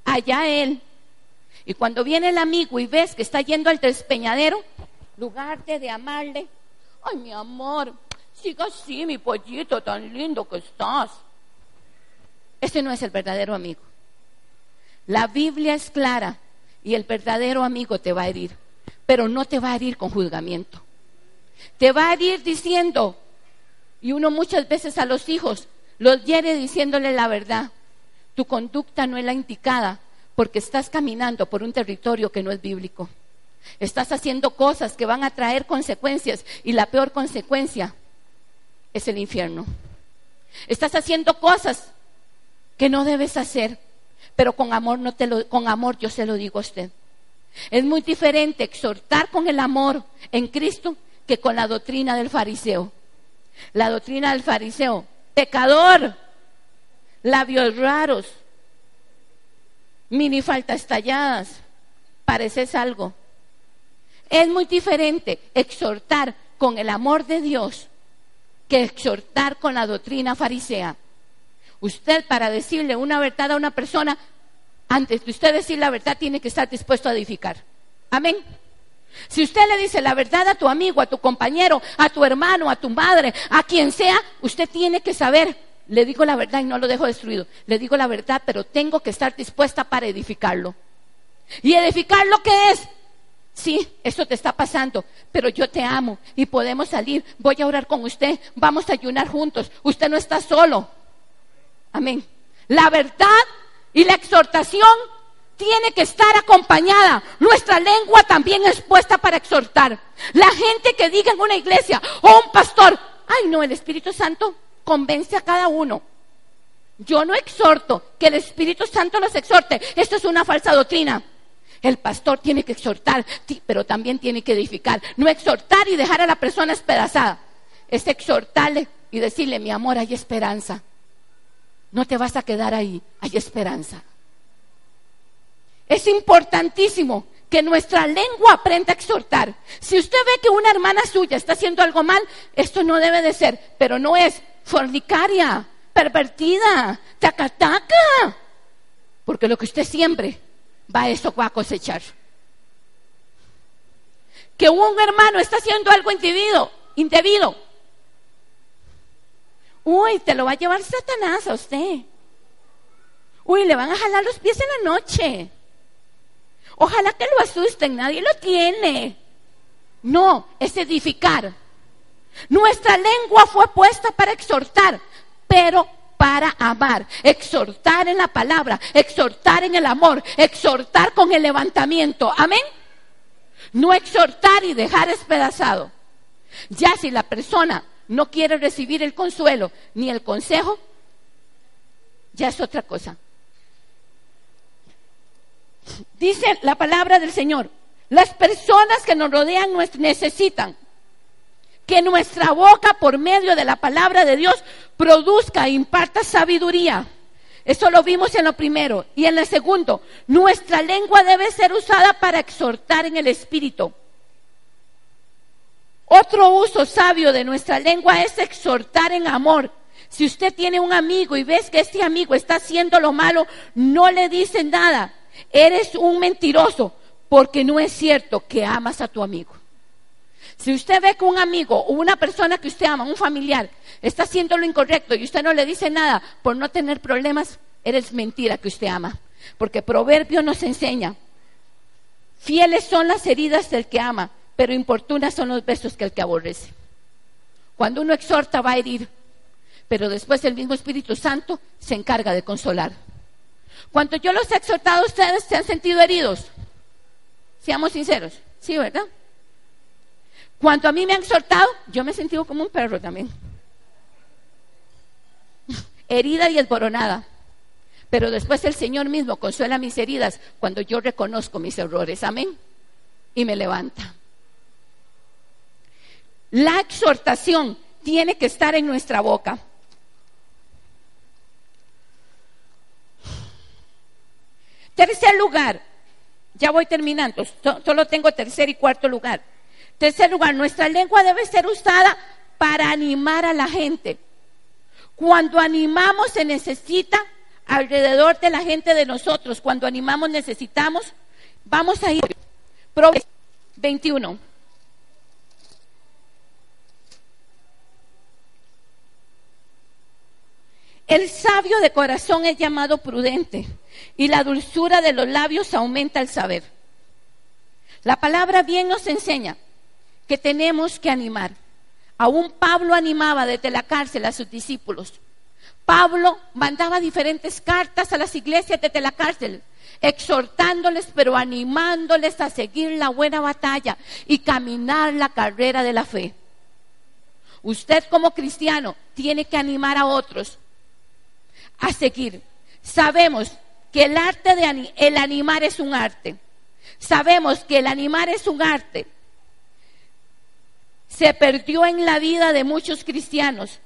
Allá él. Y cuando viene el amigo y ves que está yendo al despeñadero, lugar de amarle, ay mi amor, siga así mi pollito tan lindo que estás. Ese no es el verdadero amigo. La Biblia es clara y el verdadero amigo te va a herir, pero no te va a herir con juzgamiento. Te va a herir diciendo, y uno muchas veces a los hijos los hiere diciéndole la verdad, tu conducta no es la indicada porque estás caminando por un territorio que no es bíblico. Estás haciendo cosas que van a traer consecuencias y la peor consecuencia es el infierno. Estás haciendo cosas que no debes hacer, pero con amor no te lo, con amor yo se lo digo a usted. Es muy diferente exhortar con el amor en Cristo que con la doctrina del fariseo. La doctrina del fariseo, pecador, labios raros, mini faltas talladas, pareces algo. Es muy diferente exhortar con el amor de Dios que exhortar con la doctrina farisea. Usted para decirle una verdad a una persona, antes de usted decir la verdad, tiene que estar dispuesto a edificar. Amén. Si usted le dice la verdad a tu amigo, a tu compañero, a tu hermano, a tu madre, a quien sea, usted tiene que saber, le digo la verdad y no lo dejo destruido, le digo la verdad, pero tengo que estar dispuesta para edificarlo. ¿Y edificar lo que es? Sí, eso te está pasando, pero yo te amo y podemos salir. Voy a orar con usted, vamos a ayunar juntos. Usted no está solo. Amén. La verdad y la exhortación tiene que estar acompañada. Nuestra lengua también es puesta para exhortar. La gente que diga en una iglesia o un pastor, ay no, el Espíritu Santo convence a cada uno. Yo no exhorto que el Espíritu Santo los exhorte. Esto es una falsa doctrina. El pastor tiene que exhortar, pero también tiene que edificar. No exhortar y dejar a la persona espedazada. Es exhortarle y decirle, mi amor, hay esperanza. No te vas a quedar ahí, hay esperanza. Es importantísimo que nuestra lengua aprenda a exhortar. Si usted ve que una hermana suya está haciendo algo mal, esto no debe de ser, pero no es fornicaria, pervertida, tacataca. Porque lo que usted siempre va eso va a cosechar. Que un hermano está haciendo algo indebido, indebido. Uy, te lo va a llevar Satanás a usted. Uy, le van a jalar los pies en la noche. Ojalá que lo asusten, nadie lo tiene. No, es edificar. Nuestra lengua fue puesta para exhortar, pero para amar, exhortar en la palabra, exhortar en el amor, exhortar con el levantamiento. Amén. No exhortar y dejar despedazado. Ya si la persona no quiere recibir el consuelo ni el consejo, ya es otra cosa. Dice la palabra del Señor, las personas que nos rodean necesitan que nuestra boca por medio de la palabra de Dios produzca e imparta sabiduría. Eso lo vimos en lo primero. Y en el segundo, nuestra lengua debe ser usada para exhortar en el espíritu. Otro uso sabio de nuestra lengua es exhortar en amor. Si usted tiene un amigo y ves que este amigo está haciendo lo malo, no le dice nada. Eres un mentiroso porque no es cierto que amas a tu amigo. Si usted ve que un amigo o una persona que usted ama, un familiar, está haciendo lo incorrecto y usted no le dice nada por no tener problemas, eres mentira que usted ama. Porque Proverbio nos enseña, fieles son las heridas del que ama, pero importunas son los besos que el que aborrece. Cuando uno exhorta va a herir, pero después el mismo Espíritu Santo se encarga de consolar. Cuando yo los he exhortado, ustedes se han sentido heridos. Seamos sinceros, ¿sí, verdad? Cuando a mí me han exhortado, yo me he sentido como un perro también. Herida y esboronada. Pero después el Señor mismo consuela mis heridas cuando yo reconozco mis errores. Amén. Y me levanta. La exhortación tiene que estar en nuestra boca. Tercer lugar, ya voy terminando, solo tengo tercer y cuarto lugar. Tercer lugar, nuestra lengua debe ser usada para animar a la gente. Cuando animamos se necesita alrededor de la gente de nosotros. Cuando animamos necesitamos Vamos a ir. Proverbios 21. El sabio de corazón es llamado prudente y la dulzura de los labios aumenta el saber. La palabra bien nos enseña que tenemos que animar. Aún Pablo animaba desde la cárcel a sus discípulos. Pablo mandaba diferentes cartas a las iglesias desde la cárcel, exhortándoles, pero animándoles a seguir la buena batalla y caminar la carrera de la fe. Usted como cristiano tiene que animar a otros a seguir. Sabemos que el arte de el animar es un arte. Sabemos que el animar es un arte. Se perdió en la vida de muchos cristianos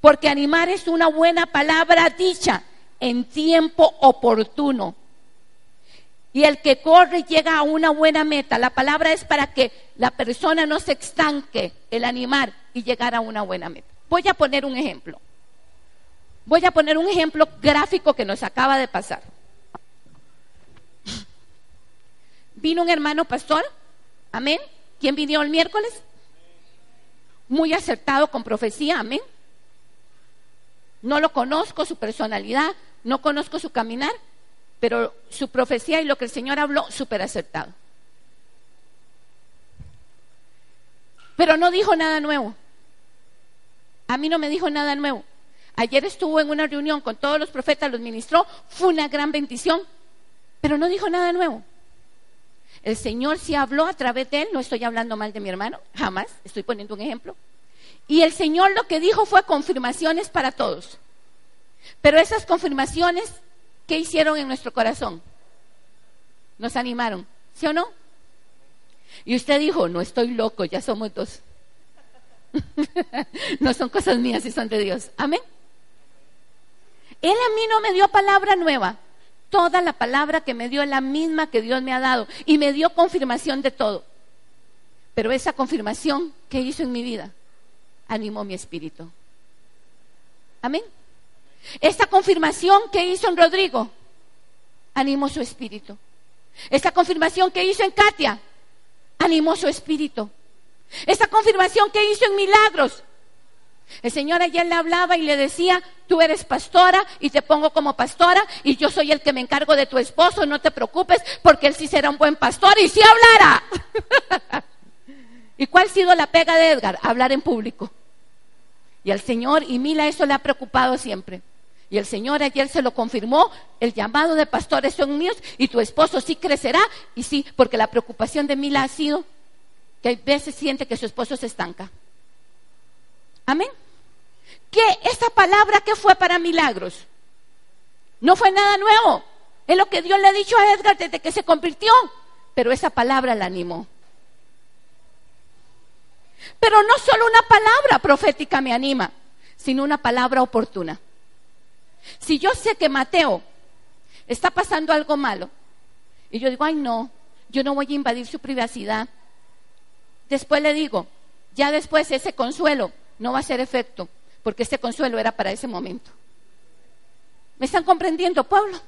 porque animar es una buena palabra dicha en tiempo oportuno. Y el que corre llega a una buena meta. La palabra es para que la persona no se estanque, el animar y llegar a una buena meta. Voy a poner un ejemplo. Voy a poner un ejemplo gráfico que nos acaba de pasar. Vino un hermano pastor, amén. ¿Quién vino el miércoles? Muy acertado con profecía, amén. No lo conozco, su personalidad, no conozco su caminar, pero su profecía y lo que el Señor habló, súper acertado. Pero no dijo nada nuevo. A mí no me dijo nada nuevo. Ayer estuvo en una reunión con todos los profetas, los ministró, fue una gran bendición, pero no dijo nada nuevo. El Señor sí habló a través de él, no estoy hablando mal de mi hermano, jamás, estoy poniendo un ejemplo. Y el Señor lo que dijo fue confirmaciones para todos. Pero esas confirmaciones, ¿qué hicieron en nuestro corazón? Nos animaron, ¿sí o no? Y usted dijo, no estoy loco, ya somos dos. no son cosas mías, y son de Dios. Amén. Él a mí no me dio palabra nueva. Toda la palabra que me dio es la misma que Dios me ha dado. Y me dio confirmación de todo. Pero esa confirmación que hizo en mi vida animó mi espíritu. Amén. Esta confirmación que hizo en Rodrigo animó su espíritu. Esta confirmación que hizo en Katia animó su espíritu. Esta confirmación que hizo en Milagros el Señor ayer le hablaba y le decía, tú eres pastora y te pongo como pastora y yo soy el que me encargo de tu esposo, no te preocupes porque él sí será un buen pastor y sí hablará. ¿Y cuál ha sido la pega de Edgar? Hablar en público. Y al Señor y Mila eso le ha preocupado siempre. Y el Señor ayer se lo confirmó, el llamado de pastores son míos y tu esposo sí crecerá. Y sí, porque la preocupación de Mila ha sido que a veces siente que su esposo se estanca. Amén. ¿Qué? esta palabra que fue para milagros. No fue nada nuevo. Es lo que Dios le ha dicho a Edgar desde que se convirtió. Pero esa palabra la animó. Pero no solo una palabra profética me anima, sino una palabra oportuna. Si yo sé que Mateo está pasando algo malo, y yo digo, ay no, yo no voy a invadir su privacidad, después le digo, ya después ese consuelo no va a ser efecto, porque este consuelo era para ese momento. ¿Me están comprendiendo, pueblo?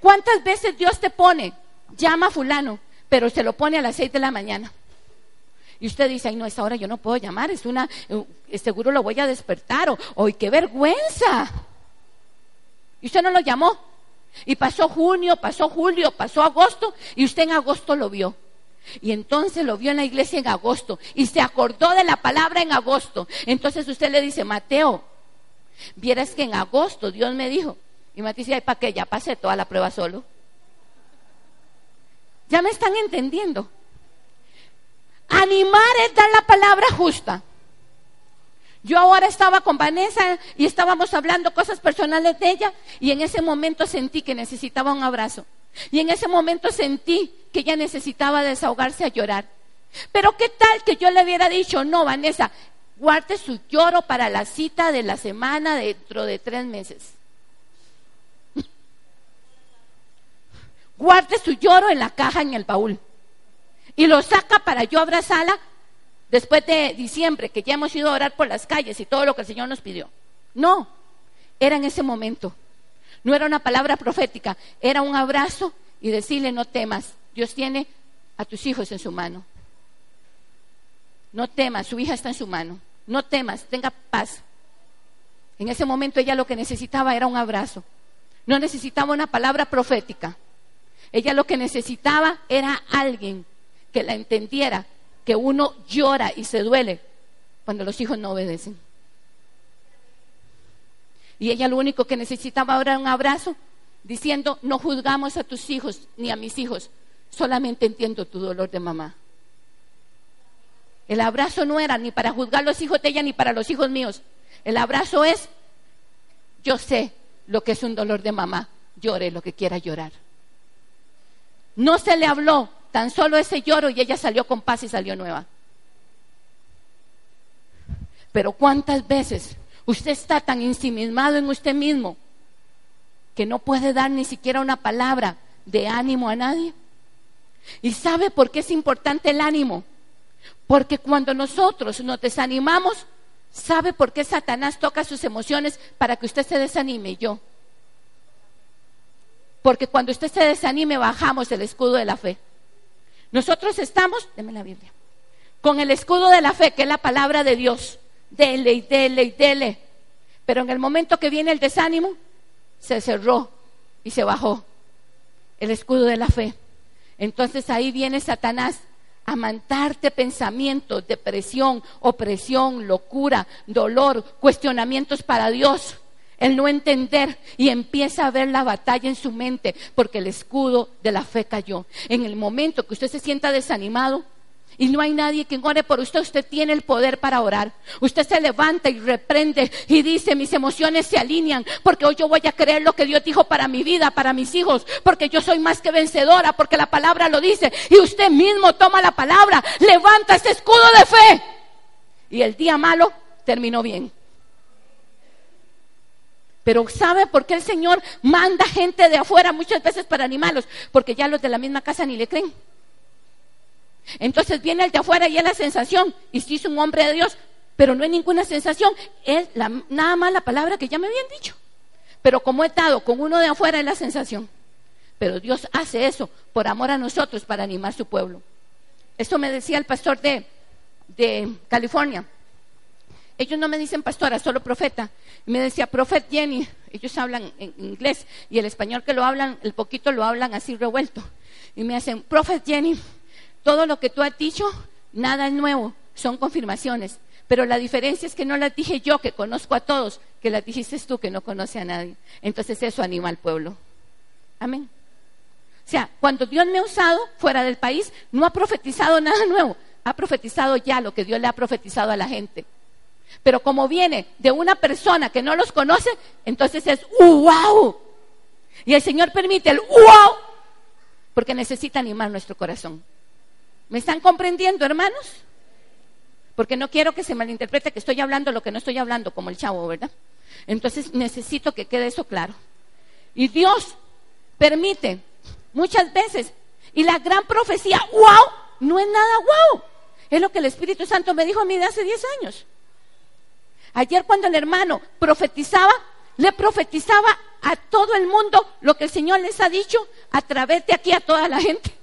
¿Cuántas veces Dios te pone, llama a fulano, pero se lo pone a las seis de la mañana? Y usted dice, ay, no, esta hora yo no puedo llamar, es una, eh, seguro lo voy a despertar, o qué vergüenza. Y usted no lo llamó. Y pasó junio, pasó julio, pasó agosto, y usted en agosto lo vio. Y entonces lo vio en la iglesia en agosto y se acordó de la palabra en agosto. Entonces usted le dice, Mateo, vieras que en agosto Dios me dijo. Y Mateo dice, ay, ¿para qué? Ya pasé toda la prueba solo. Ya me están entendiendo. Animar es dar la palabra justa. Yo ahora estaba con Vanessa y estábamos hablando cosas personales de ella y en ese momento sentí que necesitaba un abrazo. Y en ese momento sentí que ella necesitaba desahogarse a llorar. Pero qué tal que yo le hubiera dicho, no, Vanessa, guarde su lloro para la cita de la semana dentro de tres meses. guarde su lloro en la caja en el baúl. Y lo saca para yo abrazarla después de diciembre, que ya hemos ido a orar por las calles y todo lo que el Señor nos pidió. No, era en ese momento. No era una palabra profética, era un abrazo y decirle no temas, Dios tiene a tus hijos en su mano. No temas, su hija está en su mano. No temas, tenga paz. En ese momento ella lo que necesitaba era un abrazo. No necesitaba una palabra profética. Ella lo que necesitaba era alguien que la entendiera, que uno llora y se duele cuando los hijos no obedecen. Y ella lo único que necesitaba ahora era un abrazo, diciendo, no juzgamos a tus hijos ni a mis hijos, solamente entiendo tu dolor de mamá. El abrazo no era ni para juzgar los hijos de ella ni para los hijos míos. El abrazo es, yo sé lo que es un dolor de mamá, llore lo que quiera llorar. No se le habló, tan solo ese lloro y ella salió con paz y salió nueva. Pero ¿cuántas veces usted está tan ensimismado en usted mismo que no puede dar ni siquiera una palabra de ánimo a nadie? ¿Y sabe por qué es importante el ánimo? Porque cuando nosotros nos desanimamos, ¿sabe por qué Satanás toca sus emociones para que usted se desanime yo? Porque cuando usted se desanime, bajamos el escudo de la fe. Nosotros estamos, deme la Biblia, con el escudo de la fe, que es la palabra de Dios. Dele y dele y dele. Pero en el momento que viene el desánimo, se cerró y se bajó el escudo de la fe. Entonces ahí viene Satanás a mandarte pensamientos, depresión, opresión, locura, dolor, cuestionamientos para Dios el no entender y empieza a ver la batalla en su mente porque el escudo de la fe cayó. En el momento que usted se sienta desanimado, y no hay nadie que ore por usted, usted tiene el poder para orar. Usted se levanta y reprende y dice, mis emociones se alinean, porque hoy yo voy a creer lo que Dios dijo para mi vida, para mis hijos, porque yo soy más que vencedora, porque la palabra lo dice. Y usted mismo toma la palabra, levanta ese escudo de fe. Y el día malo terminó bien. Pero ¿sabe por qué el Señor manda gente de afuera muchas veces para animarlos? Porque ya los de la misma casa ni le creen. Entonces viene el de afuera y es la sensación. Y si es un hombre de Dios, pero no hay ninguna sensación. Es nada más la palabra que ya me habían dicho. Pero como he estado con uno de afuera es la sensación. Pero Dios hace eso por amor a nosotros para animar su pueblo. Eso me decía el pastor de, California. Ellos no me dicen pastora, solo profeta. Me decía, profet Jenny. Ellos hablan en inglés y el español que lo hablan, el poquito lo hablan así revuelto. Y me hacen, profet Jenny, todo lo que tú has dicho, nada es nuevo, son confirmaciones. Pero la diferencia es que no las dije yo, que conozco a todos, que las dijiste tú, que no conoce a nadie. Entonces eso anima al pueblo. Amén. O sea, cuando Dios me ha usado fuera del país, no ha profetizado nada nuevo, ha profetizado ya lo que Dios le ha profetizado a la gente. Pero como viene de una persona que no los conoce, entonces es wow. Y el Señor permite el wow porque necesita animar nuestro corazón. ¿Me están comprendiendo, hermanos? Porque no quiero que se malinterprete que estoy hablando lo que no estoy hablando, como el chavo, ¿verdad? Entonces necesito que quede eso claro. Y Dios permite muchas veces, y la gran profecía, wow, no es nada wow. Es lo que el Espíritu Santo me dijo a mí de hace 10 años. Ayer cuando el hermano profetizaba, le profetizaba a todo el mundo lo que el Señor les ha dicho a través de aquí a toda la gente.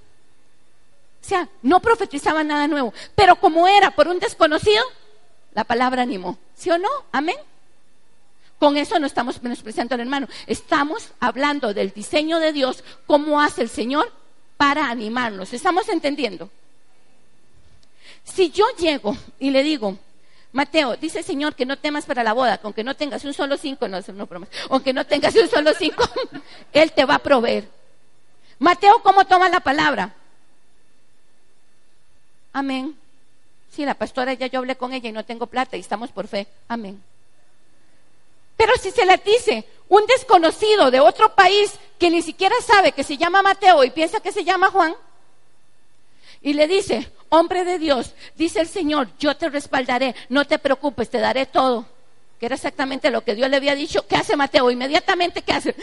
O sea, no profetizaba nada nuevo, pero como era por un desconocido, la palabra animó. ¿Sí o no? Amén. Con eso no estamos menospreciando al hermano, estamos hablando del diseño de Dios, cómo hace el Señor para animarnos. ¿Estamos entendiendo? Si yo llego y le digo, Mateo, dice el Señor que no temas para la boda, aunque no tengas un solo cinco, no, no aunque no tengas un solo cinco, Él te va a proveer. Mateo, ¿cómo toma la palabra? Amén. Sí, la pastora ya yo hablé con ella y no tengo plata y estamos por fe. Amén. Pero si se la dice un desconocido de otro país que ni siquiera sabe que se llama Mateo y piensa que se llama Juan, y le dice, hombre de Dios, dice el Señor, yo te respaldaré, no te preocupes, te daré todo. Que era exactamente lo que Dios le había dicho. ¿Qué hace Mateo? Inmediatamente, ¿qué hace?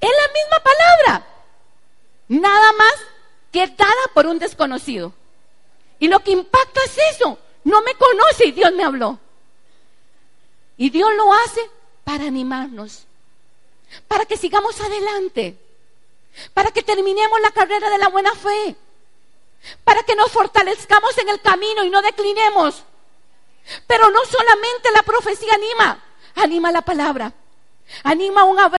Es la misma palabra. Nada más que dada por un desconocido. Y lo que impacta es eso. No me conoce y Dios me habló. Y Dios lo hace para animarnos para que sigamos adelante, para que terminemos la carrera de la buena fe, para que nos fortalezcamos en el camino y no declinemos. Pero no solamente la profecía anima, anima la palabra, anima un abrazo